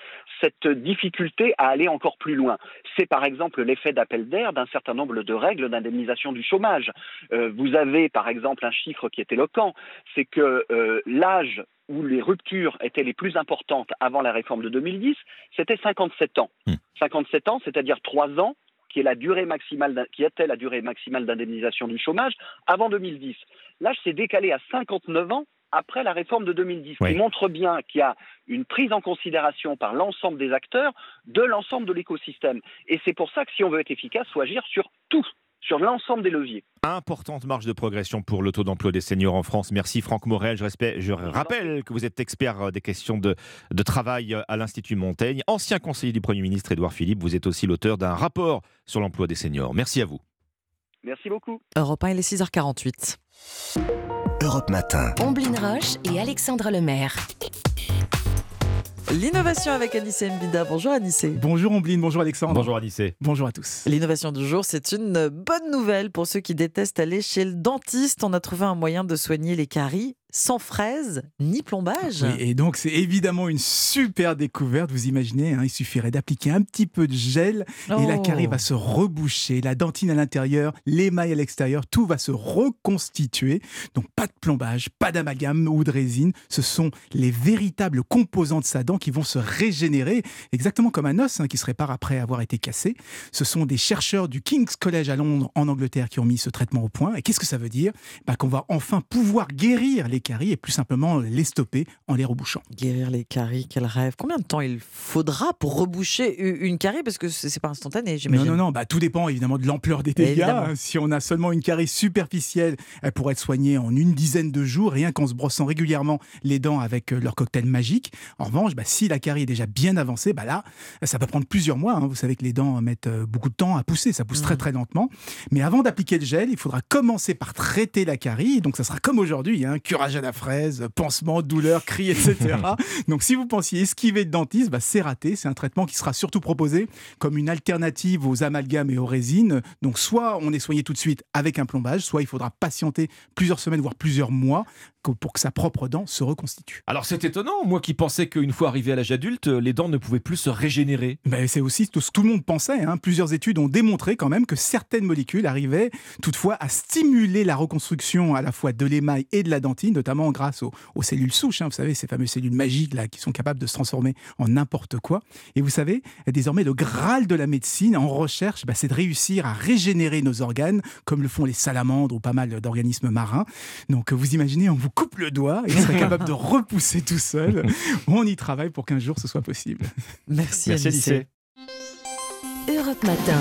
cette difficulté à aller encore plus loin. C'est par exemple l'effet d'appel d'air d'un certain nombre de règles d'indemnisation du chômage. Euh, vous avez par exemple un chiffre qui est éloquent, c'est que euh, l'âge où les ruptures étaient les plus importantes avant la réforme de 2010, c'était 57 ans. 57 ans, c'est-à-dire 3 ans qui est la durée maximale qui était la durée maximale d'indemnisation du chômage avant 2010. L'âge s'est décalé à 59 ans après la réforme de 2010, qui montre bien qu'il y a une prise en considération par l'ensemble des acteurs de l'ensemble de l'écosystème. Et c'est pour ça que si on veut être efficace, il faut agir sur tout, sur l'ensemble des leviers. Importante marge de progression pour le taux d'emploi des seniors en France. Merci Franck Morel. Je, respecte- je rappelle que vous êtes expert euh, des questions de, de travail euh, à l'Institut Montaigne. Ancien conseiller du Premier ministre Édouard Philippe, vous êtes aussi l'auteur d'un rapport sur l'emploi des seniors. Merci à vous. Merci beaucoup. Europe 1, il est 6h48. Europe Matin. Omblin Roche et Alexandre Lemaire. L'innovation avec Anissé Mbida. Bonjour Anissé. Bonjour Ombline, bonjour Alexandre. Bonjour Anissé. Bonjour à tous. L'innovation du jour, c'est une bonne nouvelle pour ceux qui détestent aller chez le dentiste. On a trouvé un moyen de soigner les caries sans fraises ni plombage. Oui, et donc c'est évidemment une super découverte. Vous imaginez, hein, il suffirait d'appliquer un petit peu de gel et la Oh. carie va se reboucher, la dentine à l'intérieur, l'émail à l'extérieur, tout va se reconstituer. Donc pas de plombage, pas d'amalgame ou de résine. Ce sont les véritables composants de sa dent qui vont se régénérer, exactement comme un os hein, qui se répare après avoir été cassé. Ce sont des chercheurs du King's College à Londres, en Angleterre, qui ont mis ce traitement au point. Et qu'est-ce que ça veut dire? Bah, Qu'on va enfin pouvoir guérir les caries et plus simplement les stopper en les rebouchant. Guérir les caries, quel rêve. Combien de temps il faudra pour reboucher une carie? Parce que c'est pas instantané, Non, j'imagine. non, non, bah, tout dépend évidemment de l'ampleur des dégâts. Évidemment. Si on a seulement une carie superficielle, elle pourrait être soignée en une dizaine de jours, rien qu'en se brossant régulièrement les dents avec euh, leur cocktail magique. En revanche, bah, si la carie est déjà bien avancée, bah là, ça peut prendre plusieurs mois. hein. Vous savez que les dents mettent euh, beaucoup de temps à pousser, ça pousse très très lentement. Mais avant d'appliquer le gel, il faudra commencer par traiter la carie. Donc ça sera comme aujourd'hui, hein, à la fraise, pansement, douleur, cri, etc. Donc si vous pensiez esquiver le dentiste, bah, c'est raté. C'est un traitement qui sera surtout proposé comme une alternative aux amalgames et aux résines. Donc soit on est soigné tout de suite avec un plombage, soit il faudra patienter plusieurs semaines, voire plusieurs mois pour que sa propre dent se reconstitue. Alors c'est étonnant, moi qui pensais qu'une fois arrivé à l'âge adulte, les dents ne pouvaient plus se régénérer. Ben, c'est aussi tout ce que tout le monde pensait. hein. Plusieurs études ont démontré quand même que certaines molécules arrivaient toutefois à stimuler la reconstruction à la fois de l'émail et de la dentine, notamment grâce aux, aux cellules souches. hein. Vous savez, ces fameuses cellules magiques là, qui sont capables de se transformer en n'importe quoi. Et vous savez, désormais, le graal de la médecine en recherche, ben, c'est de réussir à régénérer nos organes, comme le font les salamandres ou pas mal d'organismes marins. Donc vous imaginez, on vous coupe le doigt on serait capable de repousser tout seul. On y travaille pour qu'un jour ce soit possible. Merci, Merci Alice. Europe Matin.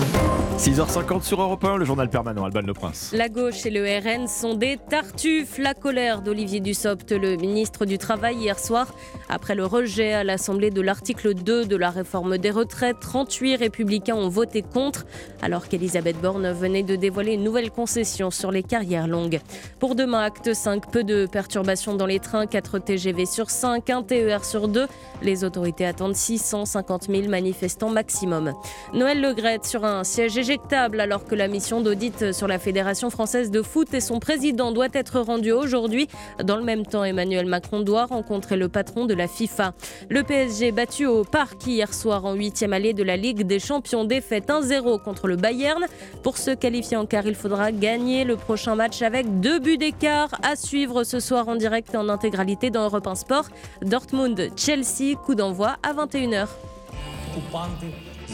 6h50 sur Europe 1, le journal permanent, Alban Le Prince. La gauche et le RN sont des tartuffes. La colère d'Olivier Dussopt, le ministre du Travail, hier soir, après le rejet à l'Assemblée de l'article 2 de la réforme des retraites. 38 républicains ont voté contre, alors qu'Elisabeth Borne venait de dévoiler une nouvelle concession sur les carrières longues. Pour demain, acte 5, peu de perturbations dans les trains, 4 TGV sur 5, 1 TER sur 2. Les autorités attendent 650 000 manifestants maximum. Noël Legrette sur un siège éjectable alors que la mission d'audit sur la Fédération française de foot et son président doit être rendue aujourd'hui. Dans le même temps, Emmanuel Macron doit rencontrer le patron de la FIFA. Le PSG battu au parc hier soir en huitième allée de la Ligue des Champions, défaite 1-0 contre le Bayern. Pour se qualifier en quart, il faudra gagner le prochain match avec deux buts d'écart à suivre ce soir en direct et en intégralité dans Europe 1 Sport. Dortmund-Chelsea, coup d'envoi à 21h.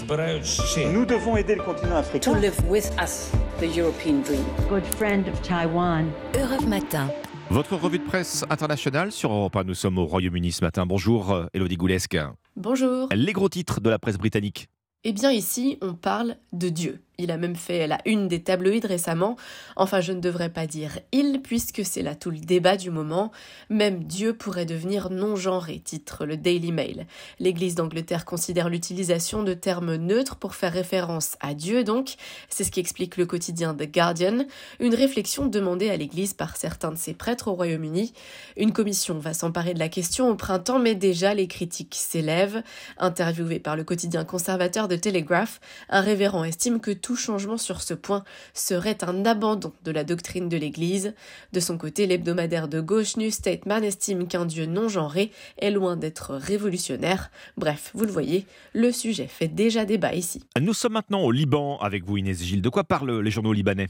Nous devons aider le continent africain. to live with us the European dream. Good friend of Taiwan. Europe Matin. Votre revue de presse internationale sur Europe 1. Nous sommes au Royaume-Uni ce matin. Bonjour, euh, Elodie Goulesque. Bonjour. Les gros titres de la presse britannique. Eh bien ici, on parle de Dieu. Il a même fait la une des tabloïds récemment. Enfin, je ne devrais pas dire il, puisque c'est là tout le débat du moment. Même Dieu pourrait devenir non-genré, titre le Daily Mail. L'Église d'Angleterre considère l'utilisation de termes neutres pour faire référence à Dieu, donc. C'est ce qui explique le quotidien The Guardian. Une réflexion demandée à l'Église par certains de ses prêtres au Royaume-Uni. Une commission va s'emparer de la question au printemps, mais déjà les critiques s'élèvent. Interviewé par le quotidien conservateur de Telegraph, un révérend estime que tout changement sur ce point serait un abandon de la doctrine de l'Église. De son côté, l'hebdomadaire de gauche New Statesman estime qu'un Dieu non genré est loin d'être révolutionnaire. Bref, vous le voyez, le sujet fait déjà débat ici. Nous sommes maintenant au Liban avec vous, Inès Gilles. De quoi parlent les journaux libanais?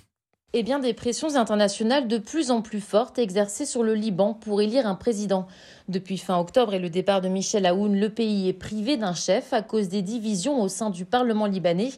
Eh bien, des pressions internationales de plus en plus fortes exercées sur le Liban pour élire un président. Depuis fin octobre et le départ de Michel Aoun, le pays est privé d'un chef à cause des divisions au sein du Parlement libanais.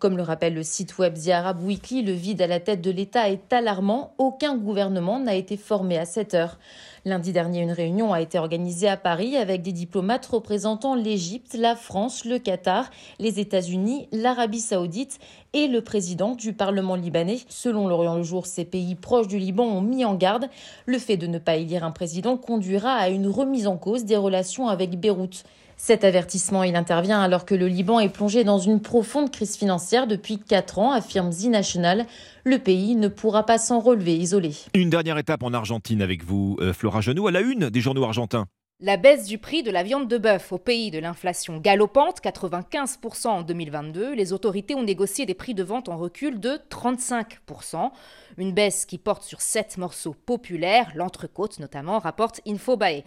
Comme le rappelle le site web The Arab Weekly, le vide à la tête de l'État est alarmant. Aucun gouvernement n'a été formé à cette heure. Lundi dernier, une réunion a été organisée à Paris avec des diplomates représentant l'Égypte, la France, le Qatar, les États-Unis, l'Arabie saoudite et le président du Parlement libanais. Selon l'Orient le Jour, ces pays proches du Liban ont mis en garde. Le fait de ne pas élire un président conduira à une remise en cause des relations avec Beyrouth. Cet avertissement, il intervient alors que le Liban est plongé dans une profonde crise financière depuis 4 ans, affirme The National. Le pays ne pourra pas s'en relever isolé. Une dernière étape en Argentine avec vous, euh, Flora Genoux, à la une des journaux argentins. La baisse du prix de la viande de bœuf au pays de l'inflation galopante, 95% en 2022, les autorités ont négocié des prix de vente en recul de 35%. Une baisse qui porte sur sept morceaux populaires, l'entrecôte notamment, rapporte Infobae.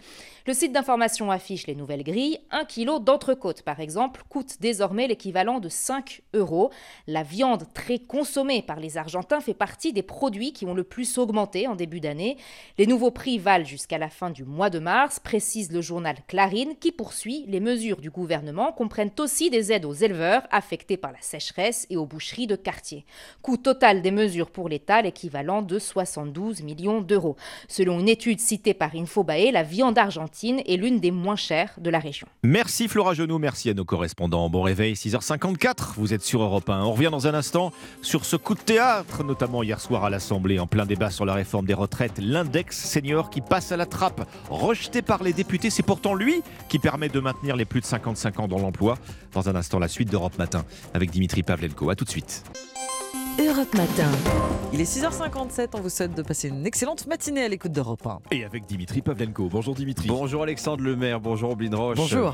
Le site d'information affiche les nouvelles grilles. Un kilo d'entrecôte, par exemple, coûte désormais l'équivalent de 5 euros. La viande très consommée par les Argentins fait partie des produits qui ont le plus augmenté en début d'année. Les nouveaux prix valent jusqu'à la fin du mois de mars, précise le journal Clarín, qui poursuit les mesures du gouvernement comprennent aussi des aides aux éleveurs affectés par la sécheresse et aux boucheries de quartier. Coût total des mesures pour l'État, l'équivalent l'équivalent de 72 millions d'euros. Selon une étude citée par Infobae, la viande argentine est l'une des moins chères de la région. Merci Flora Genoux, merci à nos correspondants. Bon réveil, 6h54, vous êtes sur Europe 1. On revient dans un instant sur ce coup de théâtre, notamment hier soir à l'Assemblée, en plein débat sur la réforme des retraites, l'index senior qui passe à la trappe, rejeté par les députés. C'est pourtant lui qui permet de maintenir les plus de 55 ans dans l'emploi. Dans un instant, la suite d'Europe Matin avec Dimitri Pavlenko. A tout de suite. Europe Matin. Il est 6h57, on vous souhaite de passer une excellente matinée à l'écoute d'Europe 1. Et avec Dimitri Pavlenko. Bonjour Dimitri. Bonjour Alexandre Lemaire, bonjour Oblin Roche. Bonjour.